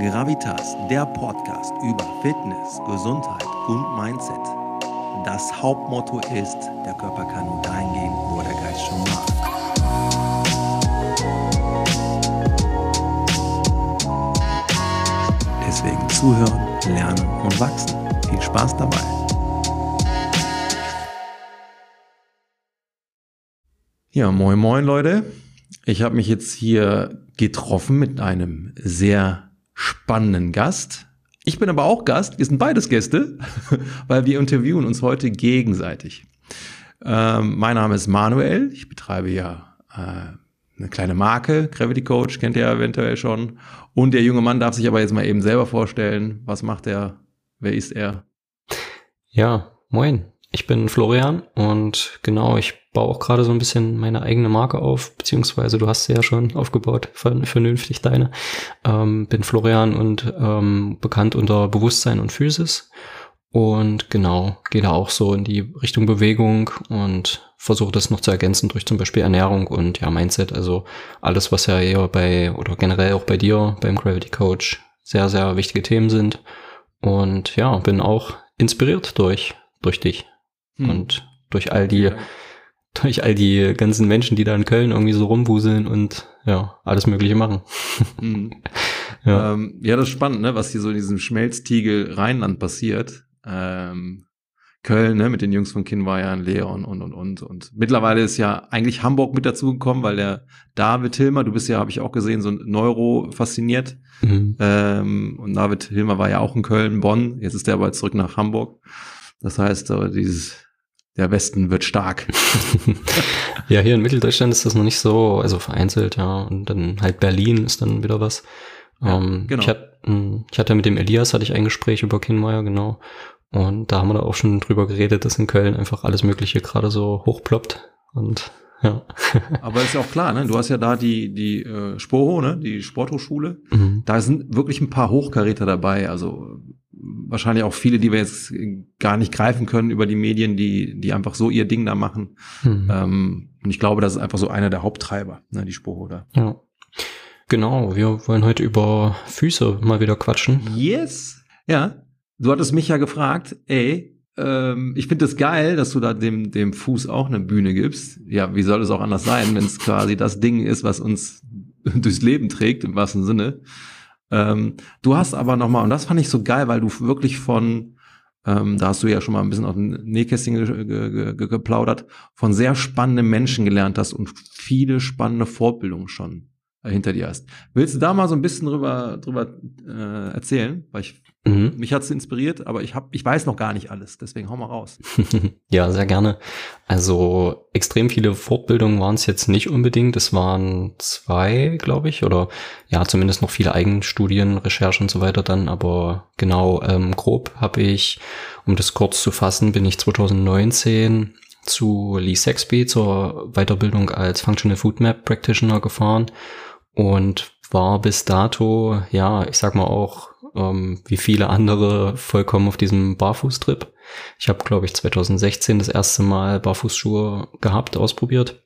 Gravitas, der Podcast über Fitness, Gesundheit und Mindset. Das Hauptmotto ist, der Körper kann nur dahin gehen, wo der Geist schon war. Deswegen zuhören, lernen und wachsen. Viel Spaß dabei. Ja, moin moin Leute. Ich habe mich jetzt hier getroffen mit einem sehr spannenden Gast. Ich bin aber auch Gast, wir sind beides Gäste, weil wir interviewen uns heute gegenseitig. Ähm, mein Name ist Manuel, ich betreibe ja äh, eine kleine Marke, Gravity Coach, kennt ihr eventuell schon. Und der junge Mann darf sich aber jetzt mal eben selber vorstellen. Was macht er? Wer ist er? Ja, moin. Ich bin Florian und genau, ich baue auch gerade so ein bisschen meine eigene Marke auf, beziehungsweise du hast sie ja schon aufgebaut, vernünftig deine. Ähm, bin Florian und ähm, bekannt unter Bewusstsein und Physis. Und genau, gehe da auch so in die Richtung Bewegung und versuche das noch zu ergänzen durch zum Beispiel Ernährung und ja, Mindset. Also alles, was ja eher bei oder generell auch bei dir beim Gravity Coach sehr, sehr wichtige Themen sind. Und ja, bin auch inspiriert durch, durch dich hm. und durch all die, ja. Durch all die ganzen Menschen, die da in Köln irgendwie so rumwuseln und ja, alles Mögliche machen. Hm. ja. Ähm, ja, das ist spannend, ne, was hier so in diesem Schmelztiegel Rheinland passiert. Ähm, Köln, ne, mit den Jungs von Kinweiern, Leon und, und, und. Und mittlerweile ist ja eigentlich Hamburg mit dazu gekommen, weil der David Hilmer, du bist ja, habe ich auch gesehen, so Neuro fasziniert. Mhm. Ähm, und David Hilmer war ja auch in Köln, Bonn. Jetzt ist der aber zurück nach Hamburg. Das heißt, dieses der Westen wird stark. ja, hier in Mitteldeutschland ist das noch nicht so, also vereinzelt, ja. Und dann halt Berlin ist dann wieder was. Ja, ähm, genau. ich, hatte, hm, ich hatte mit dem Elias hatte ich ein Gespräch über Kinnmeier, genau. Und da haben wir da auch schon drüber geredet, dass in Köln einfach alles Mögliche gerade so hochploppt. Und ja. Aber ist ja auch klar, ne? Du hast ja da die, die äh, Sporo, ne? Die Sporthochschule. Mhm. Da sind wirklich ein paar Hochkaräter dabei. Also wahrscheinlich auch viele, die wir jetzt gar nicht greifen können über die Medien, die, die einfach so ihr Ding da machen. Mhm. Ähm, und ich glaube, das ist einfach so einer der Haupttreiber, ne, die Spur, oder? Ja. Genau, wir wollen heute über Füße mal wieder quatschen. Yes. Ja. Du hattest mich ja gefragt, ey, ähm, ich finde es das geil, dass du da dem, dem Fuß auch eine Bühne gibst. Ja, wie soll es auch anders sein, wenn es quasi das Ding ist, was uns durchs Leben trägt, im wahrsten Sinne. Ähm, du hast aber nochmal, und das fand ich so geil, weil du wirklich von, ähm, da hast du ja schon mal ein bisschen auf dem Nähkästchen ge ge ge geplaudert, von sehr spannenden Menschen gelernt hast und viele spannende Fortbildungen schon äh, hinter dir hast. Willst du da mal so ein bisschen drüber, drüber äh, erzählen? Weil ich Mhm. Mich hat's inspiriert, aber ich, hab, ich weiß noch gar nicht alles, deswegen hau mal raus. ja, sehr gerne. Also extrem viele Fortbildungen waren es jetzt nicht unbedingt. Es waren zwei, glaube ich, oder ja, zumindest noch viele Eigenstudien, Recherchen und so weiter dann. Aber genau, ähm, grob habe ich, um das kurz zu fassen, bin ich 2019 zu Lee Sexby zur Weiterbildung als Functional Food Map Practitioner gefahren und war bis dato, ja, ich sag mal auch ähm, wie viele andere vollkommen auf diesem Barfußtrip. Ich habe, glaube ich, 2016 das erste Mal Barfußschuhe gehabt, ausprobiert.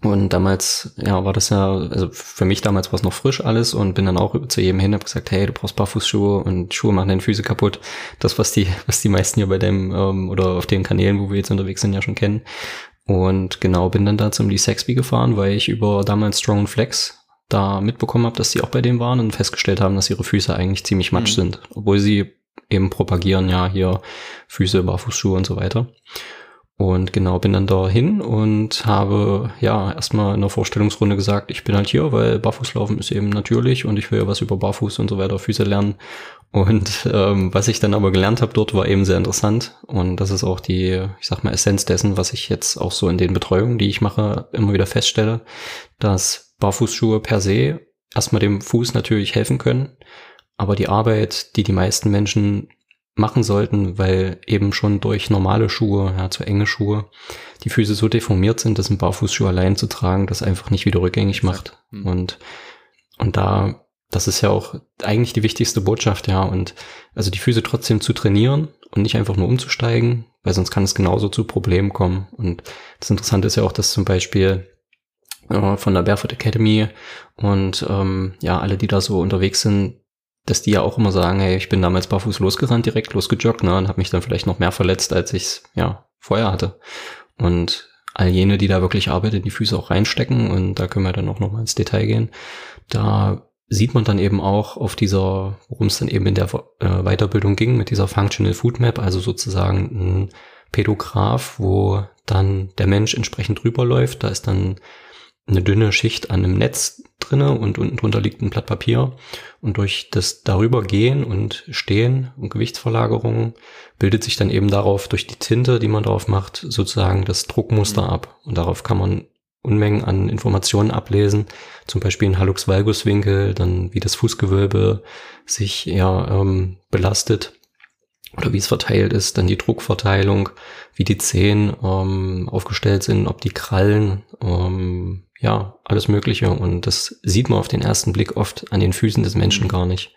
Und damals, ja, war das ja, also für mich damals war es noch frisch alles und bin dann auch zu jedem hin, habe gesagt, hey, du brauchst Barfußschuhe und Schuhe machen deine Füße kaputt. Das, was die, was die meisten hier bei dem ähm, oder auf den Kanälen, wo wir jetzt unterwegs sind, ja schon kennen. Und genau, bin dann da zum Lee Saxby gefahren, weil ich über damals Strong Flex da mitbekommen habe, dass sie auch bei dem waren und festgestellt haben, dass ihre Füße eigentlich ziemlich matsch mhm. sind, obwohl sie eben propagieren, ja, hier Füße, Barfußschuhe und so weiter. Und genau, bin dann da hin und habe ja erstmal in der Vorstellungsrunde gesagt, ich bin halt hier, weil Barfußlaufen ist eben natürlich und ich will ja was über Barfuß und so weiter, Füße lernen. Und ähm, was ich dann aber gelernt habe dort, war eben sehr interessant. Und das ist auch die, ich sag mal, Essenz dessen, was ich jetzt auch so in den Betreuungen, die ich mache, immer wieder feststelle, dass Barfußschuhe per se erstmal dem Fuß natürlich helfen können, aber die Arbeit, die die meisten Menschen machen sollten, weil eben schon durch normale Schuhe, ja, zu enge Schuhe, die Füße so deformiert sind, dass ein Barfußschuh allein zu tragen, das einfach nicht wieder rückgängig macht. Mhm. Und, und da, das ist ja auch eigentlich die wichtigste Botschaft, ja. Und also die Füße trotzdem zu trainieren und nicht einfach nur umzusteigen, weil sonst kann es genauso zu Problemen kommen. Und das Interessante ist ja auch, dass zum Beispiel von der Barefoot Academy und ähm, ja, alle, die da so unterwegs sind, dass die ja auch immer sagen, hey, ich bin damals barfuß losgerannt, direkt losgejoggt, ne, und habe mich dann vielleicht noch mehr verletzt, als ich es ja vorher hatte. Und all jene, die da wirklich Arbeit in die Füße auch reinstecken, und da können wir dann auch nochmal ins Detail gehen, da sieht man dann eben auch auf dieser, worum es dann eben in der äh, Weiterbildung ging, mit dieser Functional Food Map, also sozusagen ein Pädograph, wo dann der Mensch entsprechend drüber läuft. Da ist dann eine dünne Schicht an einem Netz drinne und unten drunter liegt ein Blatt Papier. Und durch das darüber gehen und stehen und Gewichtsverlagerungen bildet sich dann eben darauf durch die Tinte, die man drauf macht, sozusagen das Druckmuster mhm. ab. Und darauf kann man Unmengen an Informationen ablesen, zum Beispiel ein Hallux Valgus Winkel, dann wie das Fußgewölbe sich ja ähm, belastet oder wie es verteilt ist, dann die Druckverteilung, wie die Zehen ähm, aufgestellt sind, ob die Krallen, ähm, ja, alles Mögliche. Und das sieht man auf den ersten Blick oft an den Füßen des Menschen gar nicht.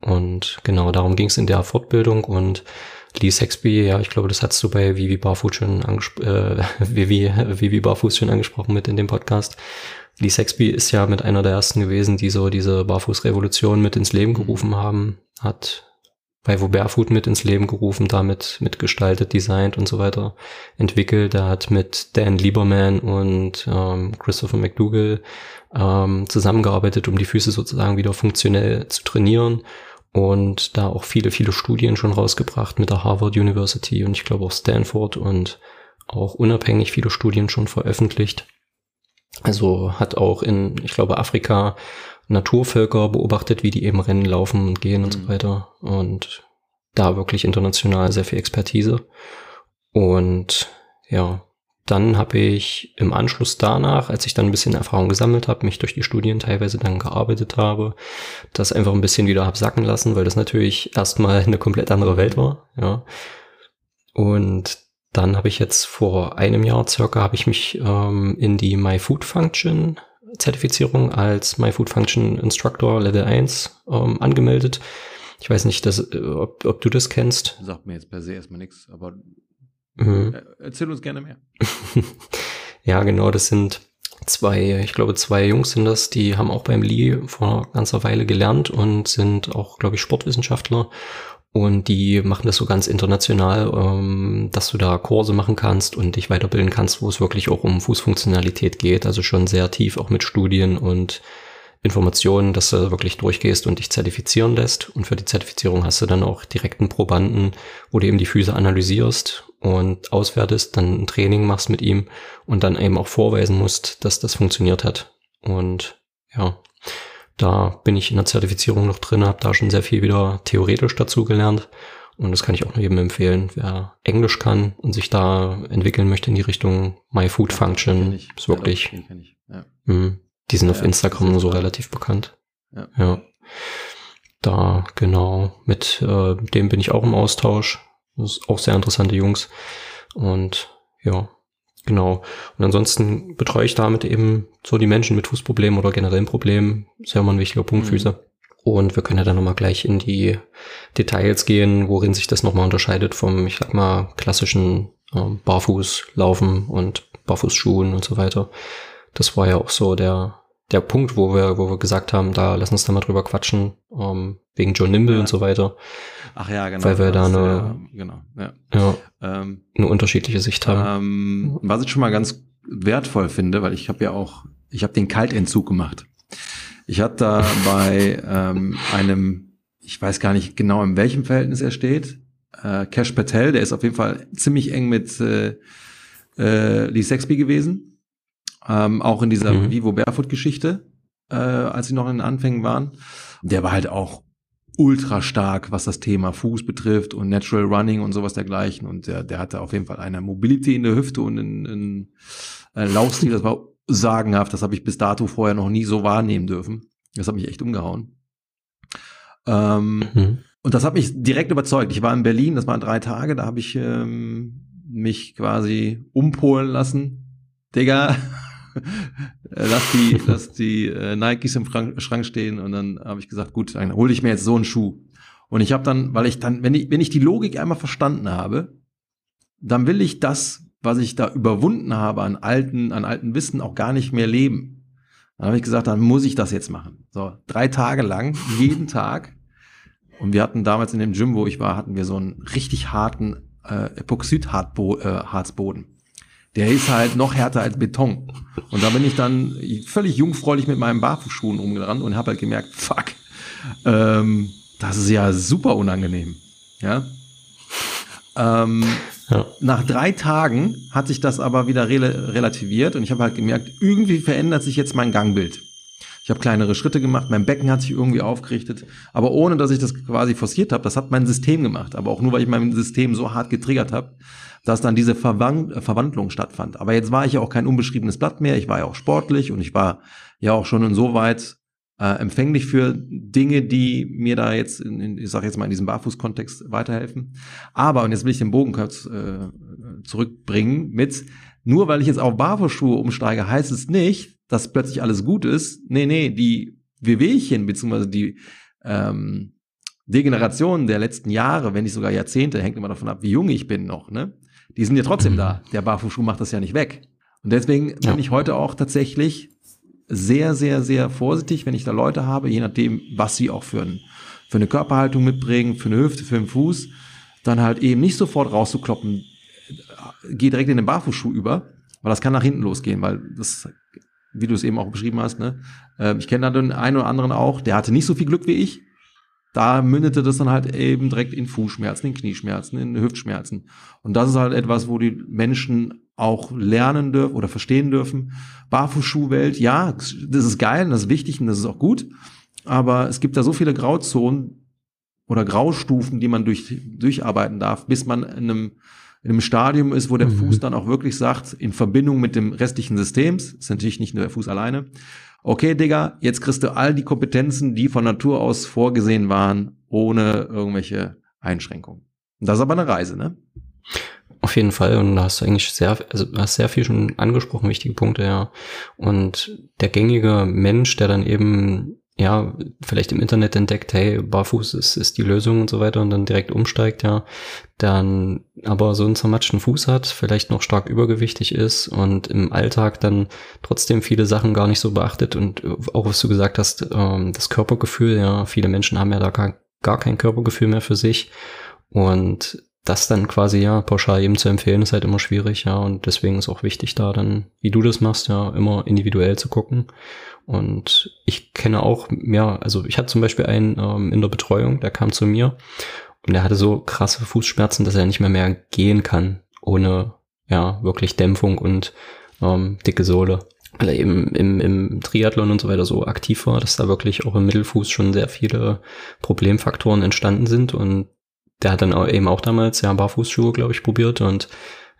Und genau darum ging es in der Fortbildung und Lee Sexby, ja, ich glaube, das hast du bei Vivi Barfuß schon angesprochen, äh, Vivi, Vivi Barfuß schon angesprochen mit in dem Podcast. Lee Sexby ist ja mit einer der ersten gewesen, die so diese Barfußrevolution mit ins Leben gerufen haben, hat bei Wo Barefoot mit ins Leben gerufen, damit mitgestaltet, designt und so weiter entwickelt. Er hat mit Dan Lieberman und ähm, Christopher McDougall ähm, zusammengearbeitet, um die Füße sozusagen wieder funktionell zu trainieren und da auch viele, viele Studien schon rausgebracht mit der Harvard University und ich glaube auch Stanford und auch unabhängig viele Studien schon veröffentlicht. Also hat auch in, ich glaube, Afrika Naturvölker beobachtet, wie die eben Rennen laufen und gehen mhm. und so mhm. weiter. Und da wirklich international sehr viel Expertise. Und ja, dann habe ich im Anschluss danach, als ich dann ein bisschen Erfahrung gesammelt habe, mich durch die Studien teilweise dann gearbeitet habe, das einfach ein bisschen wieder hab sacken lassen, weil das natürlich erstmal eine komplett andere Welt war. Ja. Und dann habe ich jetzt vor einem Jahr circa habe ich mich ähm, in die My Food Function Zertifizierung als My Food Function Instructor Level 1 ähm, angemeldet. Ich weiß nicht, dass, äh, ob, ob du das kennst. Sagt mir jetzt per se erstmal nichts, aber mhm. Äh, erzähl uns gerne mehr. ja, genau, das sind zwei, ich glaube zwei Jungs sind das, die haben auch beim Lee vor einer ganzer Weile gelernt und sind auch, glaube ich, Sportwissenschaftler und die machen das so ganz international, ähm, dass du da Kurse machen kannst und dich weiterbilden kannst, wo es wirklich auch um Fußfunktionalität geht. Also schon sehr tief auch mit Studien und Informationen, dass du wirklich durchgehst und dich zertifizieren lässt. Und für die Zertifizierung hast du dann auch direkten Probanden, wo du eben die Füße analysierst und auswertest, dann ein Training machst mit ihm und dann eben auch vorweisen musst, dass das funktioniert hat. Und ja, da bin ich in der Zertifizierung noch drin, habe da schon sehr viel wieder theoretisch dazu gelernt. Und das kann ich auch nur jedem empfehlen, wer Englisch kann und sich da entwickeln möchte in die Richtung My Food Function, ja, ist wirklich. Ja, ja. Mh, die sind auf Instagram nur so relativ bekannt. Ja. ja. Da, genau, mit äh, dem bin ich auch im Austausch. Das ist auch sehr interessante Jungs. Und ja, Genau. Und ansonsten betreue ich damit eben so die Menschen mit Fußproblemen oder generellen Problemen. Ist ja immer ein wichtiger Punkt, mhm. Füße. Und wir können ja dann nochmal gleich in die Details gehen, worin sich das nochmal unterscheidet vom, ich sag mal, klassischen ähm, Barfußlaufen und Barfußschuhen und so weiter. Das war ja auch so der, der Punkt, wo wir, wo wir gesagt haben, da lass uns da mal drüber quatschen, ähm, wegen John Nimble ja. und so weiter. Ach ja, genau. Weil wir da eine, ja, genau, ja. Ja, ähm, eine unterschiedliche Sicht haben. Ähm, was ich schon mal ganz wertvoll finde, weil ich habe ja auch, ich habe den Kaltentzug gemacht. Ich hatte da bei ähm, einem, ich weiß gar nicht genau, in welchem Verhältnis er steht, äh, Cash Patel, der ist auf jeden Fall ziemlich eng mit äh, äh, Lee Sexby gewesen ähm, auch in dieser mhm. Vivo Barefoot Geschichte, äh, als sie noch in den Anfängen waren. Der war halt auch ultra stark, was das Thema Fuß betrifft und Natural Running und sowas dergleichen. Und der, der hatte auf jeden Fall eine Mobility in der Hüfte und einen, einen Laufstil, das war sagenhaft. Das habe ich bis dato vorher noch nie so wahrnehmen dürfen. Das hat mich echt umgehauen. Ähm, mhm. Und das hat mich direkt überzeugt. Ich war in Berlin, das waren drei Tage, da habe ich ähm, mich quasi umpolen lassen. Digga, lass die, lass die äh, Nikes im Schrank stehen und dann habe ich gesagt, gut, dann hole ich mir jetzt so einen Schuh. Und ich habe dann, weil ich dann, wenn ich, wenn ich die Logik einmal verstanden habe, dann will ich das, was ich da überwunden habe an alten, an alten Wissen, auch gar nicht mehr leben. Dann habe ich gesagt, dann muss ich das jetzt machen. So, drei Tage lang, jeden Tag, Und wir hatten damals in dem Gym, wo ich war, hatten wir so einen richtig harten äh, Epoxidharzboden. Der ist halt noch härter als Beton. Und da bin ich dann völlig jungfräulich mit meinen Barfußschuhen rumgerannt und habe halt gemerkt, fuck, ähm, das ist ja super unangenehm. Ja. Ähm, ja. Nach drei Tagen hat sich das aber wieder re relativiert und ich habe halt gemerkt, irgendwie verändert sich jetzt mein Gangbild. Ich habe kleinere Schritte gemacht, mein Becken hat sich irgendwie aufgerichtet, aber ohne dass ich das quasi forciert habe, das hat mein System gemacht, aber auch nur, weil ich mein System so hart getriggert habe, dass dann diese Verwand äh, Verwandlung stattfand. Aber jetzt war ich ja auch kein unbeschriebenes Blatt mehr, ich war ja auch sportlich und ich war ja auch schon insoweit äh, empfänglich für Dinge, die mir da jetzt, in, in, ich sage jetzt mal in diesem Barfuß-Kontext weiterhelfen. Aber, und jetzt will ich den Bogen kurz äh, zurückbringen mit, nur weil ich jetzt auf Barfußschuhe umsteige, heißt es nicht, dass plötzlich alles gut ist. Nee, nee, die Wehwehchen, beziehungsweise die ähm, Degeneration der letzten Jahre, wenn nicht sogar Jahrzehnte, hängt immer davon ab, wie jung ich bin noch, ne? Die sind ja trotzdem da. Mhm. Der Barfußschuh macht das ja nicht weg. Und deswegen ja. bin ich heute auch tatsächlich sehr, sehr, sehr vorsichtig, wenn ich da Leute habe, je nachdem, was sie auch für, ein, für eine Körperhaltung mitbringen, für eine Hüfte, für einen Fuß, dann halt eben nicht sofort rauszukloppen, geh direkt in den Barfußschuh über, weil das kann nach hinten losgehen, weil das, wie du es eben auch beschrieben hast, ne, ähm, ich kenne da den einen oder anderen auch, der hatte nicht so viel Glück wie ich, da mündete das dann halt eben direkt in Fußschmerzen, in Knieschmerzen, in Hüftschmerzen. Und das ist halt etwas, wo die Menschen auch lernen dürfen oder verstehen dürfen. Barfußschuhwelt, ja, das ist geil und das ist wichtig und das ist auch gut. Aber es gibt da so viele Grauzonen oder Graustufen, die man durch, durcharbeiten darf, bis man in einem, in einem Stadium ist, wo der mhm. Fuß dann auch wirklich sagt, in Verbindung mit dem restlichen Systems, ist natürlich nicht nur der Fuß alleine, okay, Digga, jetzt kriegst du all die Kompetenzen, die von Natur aus vorgesehen waren, ohne irgendwelche Einschränkungen. Und das ist aber eine Reise, ne? Auf jeden Fall. Und da hast du eigentlich sehr, also hast sehr viel schon angesprochen, wichtige Punkte, ja. Und der gängige Mensch, der dann eben, ja, vielleicht im Internet entdeckt, hey, barfuß ist, ist die Lösung und so weiter und dann direkt umsteigt, ja, dann aber so einen zermatschten Fuß hat, vielleicht noch stark übergewichtig ist und im Alltag dann trotzdem viele Sachen gar nicht so beachtet und auch was du gesagt hast, ähm, das Körpergefühl, ja, viele Menschen haben ja da gar kein Körpergefühl mehr für sich und das dann quasi ja pauschal eben zu empfehlen, ist halt immer schwierig, ja. Und deswegen ist auch wichtig, da dann, wie du das machst, ja, immer individuell zu gucken. Und ich kenne auch, ja, also ich hatte zum Beispiel einen ähm, in der Betreuung, der kam zu mir und der hatte so krasse Fußschmerzen, dass er nicht mehr mehr gehen kann, ohne ja wirklich Dämpfung und ähm, dicke Sohle. Weil er eben im, im Triathlon und so weiter so aktiv war, dass da wirklich auch im Mittelfuß schon sehr viele Problemfaktoren entstanden sind und der hat dann auch eben auch damals ja Barfußschuhe, glaube ich, probiert und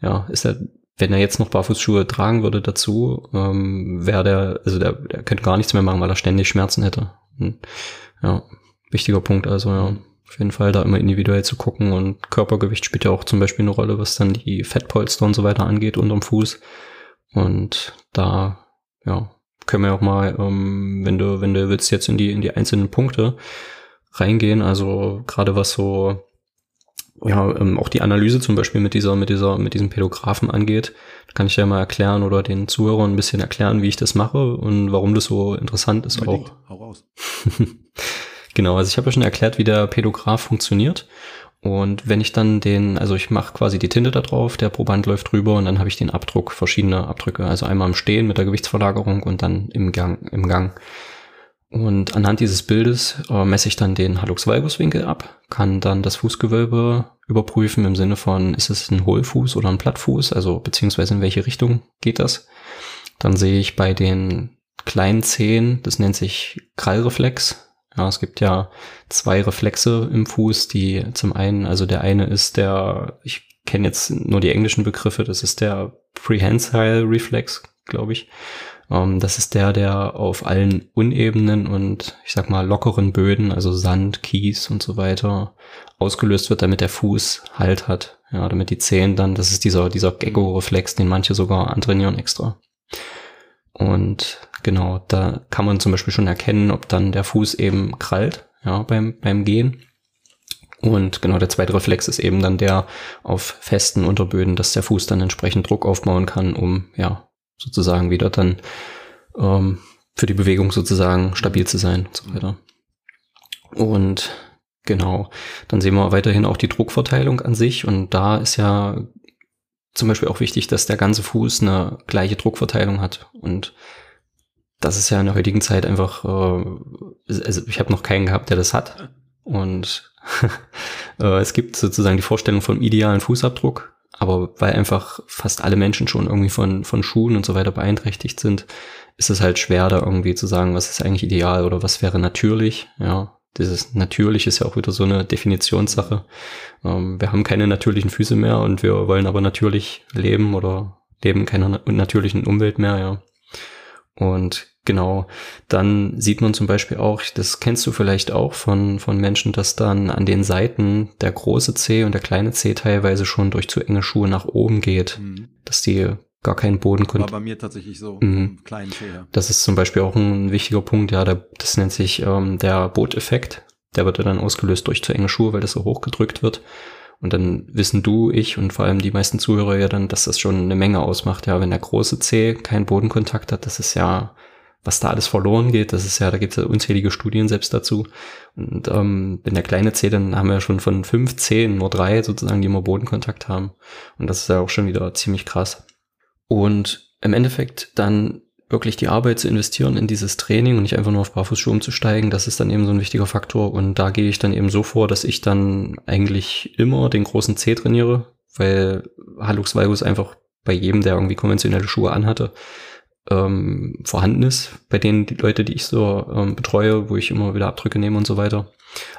ja, ist er, wenn er jetzt noch Barfußschuhe tragen würde dazu, ähm, wäre der, also der, der könnte gar nichts mehr machen, weil er ständig Schmerzen hätte. Und, ja, wichtiger Punkt, also ja. Auf jeden Fall da immer individuell zu gucken und Körpergewicht spielt ja auch zum Beispiel eine Rolle, was dann die Fettpolster und so weiter angeht unterm Fuß. Und da, ja, können wir auch mal, ähm, wenn du, wenn du willst, jetzt in die, in die einzelnen Punkte reingehen. Also gerade was so ja, ähm, auch die Analyse zum Beispiel mit dieser, mit dieser, mit diesem Pädographen angeht, kann ich ja mal erklären oder den Zuhörern ein bisschen erklären, wie ich das mache und warum das so interessant ist Unbedingt. auch. Hau raus. genau, also ich habe ja schon erklärt, wie der Pädograph funktioniert. Und wenn ich dann den, also ich mache quasi die Tinte da drauf, der Proband läuft drüber und dann habe ich den Abdruck, verschiedene Abdrücke. Also einmal im Stehen mit der Gewichtsverlagerung und dann im Gang, im Gang. Und anhand dieses Bildes äh, messe ich dann den Hallux-Valgus-Winkel ab, kann dann das Fußgewölbe überprüfen im Sinne von, ist es ein Hohlfuß oder ein Plattfuß, also beziehungsweise in welche Richtung geht das. Dann sehe ich bei den kleinen Zehen, das nennt sich Krallreflex. Ja, es gibt ja zwei Reflexe im Fuß, die zum einen, also der eine ist der, ich kenne jetzt nur die englischen Begriffe, das ist der Prehensile Reflex, glaube ich. Ähm, das ist der, der auf allen unebenen und ich sag mal lockeren Böden, also Sand, Kies und so weiter, ausgelöst wird, damit der Fuß Halt hat. Ja, damit die Zehen dann, das ist dieser, dieser Gecko-Reflex, den manche sogar antrainieren extra. Und genau, da kann man zum Beispiel schon erkennen, ob dann der Fuß eben krallt, ja, beim, beim Gehen. Und genau der zweite Reflex ist eben dann der auf festen Unterböden, dass der Fuß dann entsprechend Druck aufbauen kann, um ja sozusagen wieder dann ähm, für die Bewegung sozusagen stabil zu sein und so weiter. Und Genau. Dann sehen wir weiterhin auch die Druckverteilung an sich und da ist ja zum Beispiel auch wichtig, dass der ganze Fuß eine gleiche Druckverteilung hat und das ist ja in der heutigen Zeit einfach, äh, also ich habe noch keinen gehabt, der das hat und äh, es gibt sozusagen die Vorstellung vom idealen Fußabdruck, aber weil einfach fast alle Menschen schon irgendwie von, von Schuhen und so weiter beeinträchtigt sind, ist es halt schwer, da irgendwie zu sagen, was ist eigentlich ideal oder was wäre natürlich, ja. Dieses natürlich ist ja auch wieder so eine Definitionssache. Ähm, wir haben keine natürlichen Füße mehr und wir wollen aber natürlich leben oder leben keiner natürlichen Umwelt mehr, ja. Und genau, dann sieht man zum Beispiel auch, das kennst du vielleicht auch von, von Menschen, dass dann an den Seiten der große C und der kleine C teilweise schon durch zu enge Schuhe nach oben geht, mhm. dass die gar keinen Boden konnten. War bei mir tatsächlich so, mhm. kleinen C. Ja. Das ist zum Beispiel auch ein wichtiger Punkt, ja, der, das nennt sich ähm, der Booteffekt. Der wird ja dann ausgelöst durch zu enge Schuhe, weil das so hochgedrückt wird. Und dann wissen du, ich und vor allem die meisten Zuhörer ja dann, dass das schon eine Menge ausmacht. Ja, wenn der große C keinen Bodenkontakt hat, das ist ja, was da alles verloren geht, das ist ja, da gibt es ja unzählige Studien selbst dazu. Und ähm, wenn der kleine C, dann haben wir ja schon von fünf Zehen nur drei sozusagen, die immer Bodenkontakt haben. Und das ist ja auch schon wieder ziemlich krass. Und im Endeffekt dann wirklich die Arbeit zu investieren in dieses Training und nicht einfach nur auf Barfußschuhe umzusteigen, das ist dann eben so ein wichtiger Faktor. Und da gehe ich dann eben so vor, dass ich dann eigentlich immer den großen C trainiere, weil Hallux Valgus einfach bei jedem, der irgendwie konventionelle Schuhe anhatte, ähm, vorhanden ist. Bei denen die Leute, die ich so ähm, betreue, wo ich immer wieder Abdrücke nehme und so weiter.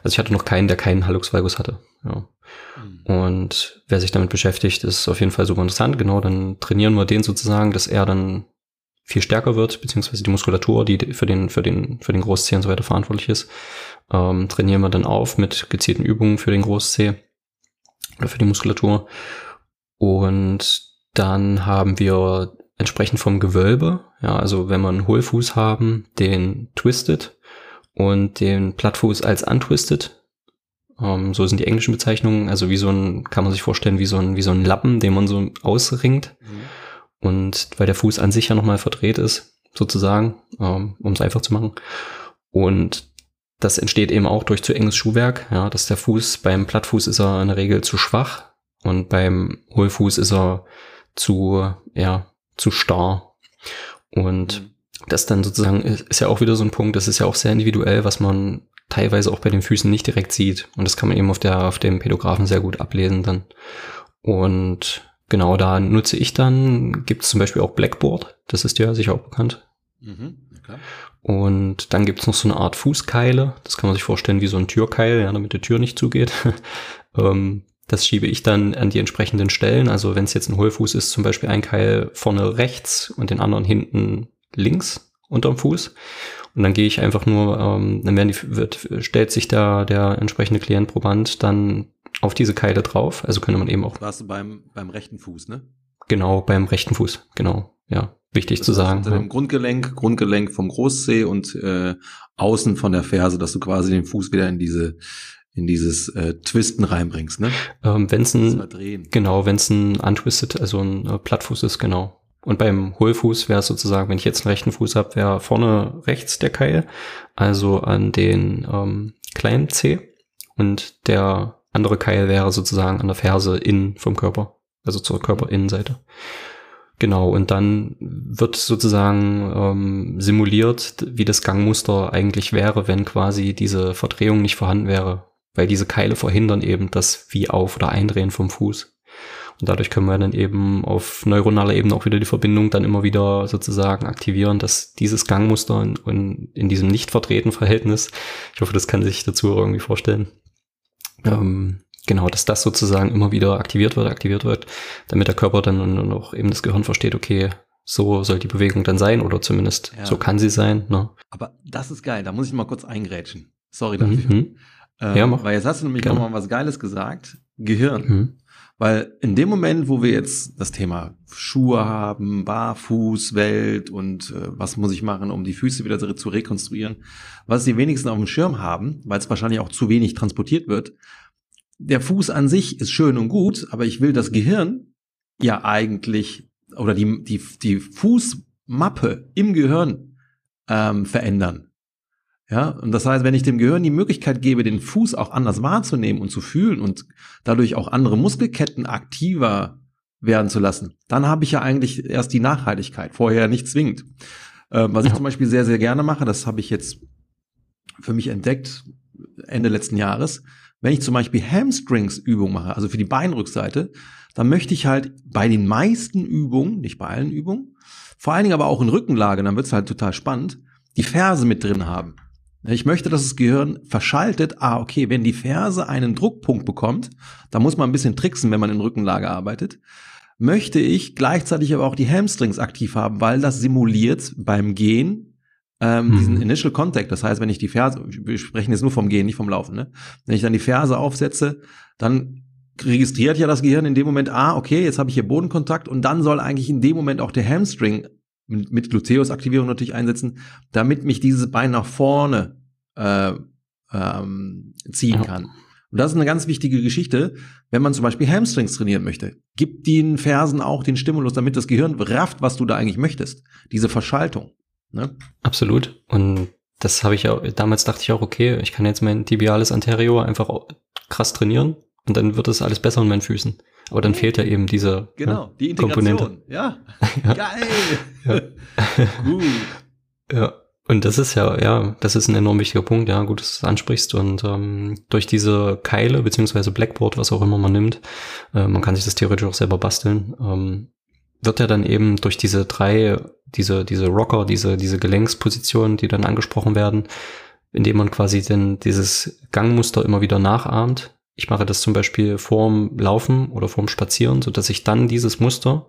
Also ich hatte noch keinen, der keinen Hallux Valgus hatte. Ja. Mhm. Und wer sich damit beschäftigt, ist auf jeden Fall super interessant. Genau, dann trainieren wir den sozusagen, dass er dann viel stärker wird, beziehungsweise die Muskulatur, die für den, für den, für den Großzeh und so weiter verantwortlich ist, ähm, trainieren wir dann auf mit gezielten Übungen für den Großzeh oder für die Muskulatur. Und dann haben wir entsprechend vom Gewölbe, ja, also wenn wir einen Hohlfuß haben, den twisted und den Plattfuß als untwisted. Ähm, so sind die englischen Bezeichnungen, also wie so ein, kann man sich vorstellen, wie so ein, wie so ein Lappen, den man so ausringt. Mhm und weil der Fuß an sich ja nochmal verdreht ist, sozusagen, ähm, um es einfach zu machen. Und das entsteht eben auch durch zu enges Schuhwerk, ja, dass der Fuß beim Plattfuß ist er in der Regel zu schwach und beim Hohlfuß ist er zu, ja, zu starr. Und mhm. das dann sozusagen ist, ja auch wieder so ein Punkt, das ist ja auch sehr individuell, was man teilweise auch bei den Füßen nicht direkt sieht. Und das kann man eben auf der, auf dem Pädographen sehr gut ablesen dann. Und Genau, da nutze ich dann, gibt es zum Beispiel auch Blackboard, das ist ja sicher auch bekannt. Mhm, okay. Und dann gibt es noch so eine Art Fußkeile, das kann man sich vorstellen wie so ein Türkeil, ja, damit die Tür nicht zugeht. ähm, das schiebe ich dann an die entsprechenden Stellen. Also wenn es jetzt ein Hohlfuß ist, zum Beispiel ein Keil vorne rechts und den anderen hinten links unterm Fuß. Und dann gehe ich einfach nur, ähm, dann werden die, wird, stellt sich da der entsprechende Klient Proband dann auf diese Keile drauf. Also könnte man eben auch. Warst du beim, beim rechten Fuß, ne? Genau, beim rechten Fuß, genau. Ja, wichtig das zu sagen. Unter ja. dem Grundgelenk, Grundgelenk vom Großzeh und äh, außen von der Ferse, dass du quasi den Fuß wieder in diese in dieses äh, Twisten reinbringst, ne? Ähm, wenn es ein genau, wenn es ein untwisted, also ein äh, Plattfuß ist, genau. Und beim Hohlfuß wäre es sozusagen, wenn ich jetzt einen rechten Fuß habe, wäre vorne rechts der Keil, also an den ähm, kleinen Zeh und der andere Keil wäre sozusagen an der Ferse innen vom Körper, also zur Körperinnenseite. Genau, und dann wird sozusagen ähm, simuliert, wie das Gangmuster eigentlich wäre, wenn quasi diese Verdrehung nicht vorhanden wäre, weil diese Keile verhindern eben das wie auf- oder Eindrehen vom Fuß. Und dadurch können wir dann eben auf neuronaler Ebene auch wieder die Verbindung dann immer wieder sozusagen aktivieren, dass dieses Gangmuster in, in, in diesem nicht verdrehten Verhältnis, ich hoffe, das kann sich dazu irgendwie vorstellen, ähm, genau, dass das sozusagen immer wieder aktiviert wird, aktiviert wird, damit der Körper dann und auch eben das Gehirn versteht, okay, so soll die Bewegung dann sein oder zumindest ja. so kann sie sein. Ne? Aber das ist geil, da muss ich mal kurz eingrätschen. Sorry dafür. Mhm. Ähm, ja, mach. Weil jetzt hast du nämlich nochmal was Geiles gesagt. Gehirn. Mhm. Weil in dem Moment, wo wir jetzt das Thema Schuhe haben, Barfußwelt und äh, was muss ich machen, um die Füße wieder zu rekonstruieren, was die wenigsten auf dem Schirm haben, weil es wahrscheinlich auch zu wenig transportiert wird. Der Fuß an sich ist schön und gut, aber ich will das Gehirn ja eigentlich oder die, die, die Fußmappe im Gehirn ähm, verändern. Ja, und das heißt, wenn ich dem Gehirn die Möglichkeit gebe, den Fuß auch anders wahrzunehmen und zu fühlen und dadurch auch andere Muskelketten aktiver werden zu lassen, dann habe ich ja eigentlich erst die Nachhaltigkeit, vorher nicht zwingend. Äh, was ich zum Beispiel sehr, sehr gerne mache, das habe ich jetzt für mich entdeckt, Ende letzten Jahres, wenn ich zum Beispiel Hamstrings-Übungen mache, also für die Beinrückseite, dann möchte ich halt bei den meisten Übungen, nicht bei allen Übungen, vor allen Dingen aber auch in Rückenlage, dann wird es halt total spannend, die Ferse mit drin haben. Ich möchte, dass das Gehirn verschaltet, ah, okay, wenn die Ferse einen Druckpunkt bekommt, da muss man ein bisschen tricksen, wenn man in Rückenlage arbeitet, möchte ich gleichzeitig aber auch die Hamstrings aktiv haben, weil das simuliert beim Gehen ähm, mhm. diesen Initial Contact. Das heißt, wenn ich die Ferse, wir sprechen jetzt nur vom Gehen, nicht vom Laufen, ne? Wenn ich dann die Ferse aufsetze, dann registriert ja das Gehirn in dem Moment, ah, okay, jetzt habe ich hier Bodenkontakt und dann soll eigentlich in dem Moment auch der Hamstring mit, mit Gluteus-Aktivierung natürlich einsetzen, damit mich dieses Bein nach vorne äh, ähm, ziehen kann. Und das ist eine ganz wichtige Geschichte, wenn man zum Beispiel Hamstrings trainieren möchte. Gib den Fersen auch den Stimulus, damit das Gehirn rafft, was du da eigentlich möchtest. Diese Verschaltung. Ne? Absolut. Und das habe ich ja, damals dachte ich auch, okay, ich kann jetzt mein tibiales anterior einfach krass trainieren und dann wird das alles besser in meinen Füßen. Aber dann fehlt ja eben diese ne, genau, ja, die Integration. Komponente. Ja, ja. geil. Ja. Gut. Ja. Und das ist ja, ja, das ist ein enorm wichtiger Punkt, ja, gut, dass du es ansprichst. Und ähm, durch diese Keile, beziehungsweise Blackboard, was auch immer man nimmt, äh, man kann sich das theoretisch auch selber basteln, ähm, wird ja dann eben durch diese drei, diese, diese Rocker, diese, diese Gelenkspositionen, die dann angesprochen werden, indem man quasi dann dieses Gangmuster immer wieder nachahmt. Ich mache das zum Beispiel vorm Laufen oder vorm Spazieren, so dass ich dann dieses Muster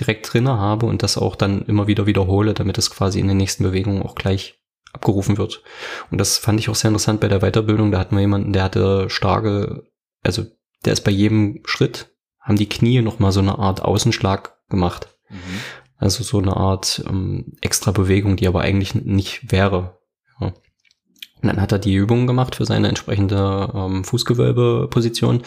direkt drinne habe und das auch dann immer wieder wiederhole, damit es quasi in den nächsten Bewegungen auch gleich abgerufen wird. Und das fand ich auch sehr interessant bei der Weiterbildung. Da hatten wir jemanden, der hatte starke, also der ist bei jedem Schritt, haben die Knie nochmal so eine Art Außenschlag gemacht. Mhm. Also so eine Art ähm, extra Bewegung, die aber eigentlich nicht wäre. Ja. Und dann hat er die Übungen gemacht für seine entsprechende ähm, Fußgewölbeposition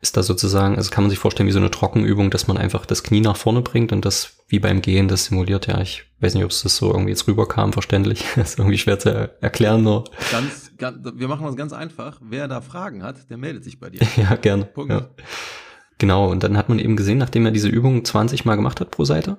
ist da sozusagen, also kann man sich vorstellen wie so eine Trockenübung, dass man einfach das Knie nach vorne bringt und das wie beim Gehen das simuliert. Ja, ich weiß nicht, ob es das so irgendwie jetzt rüberkam, verständlich. Das ist irgendwie schwer zu erklären nur. Ganz, ganz, wir machen das ganz einfach. Wer da Fragen hat, der meldet sich bei dir. ja, gerne. Punkt. Ja. Genau, und dann hat man eben gesehen, nachdem er diese Übung 20 Mal gemacht hat pro Seite,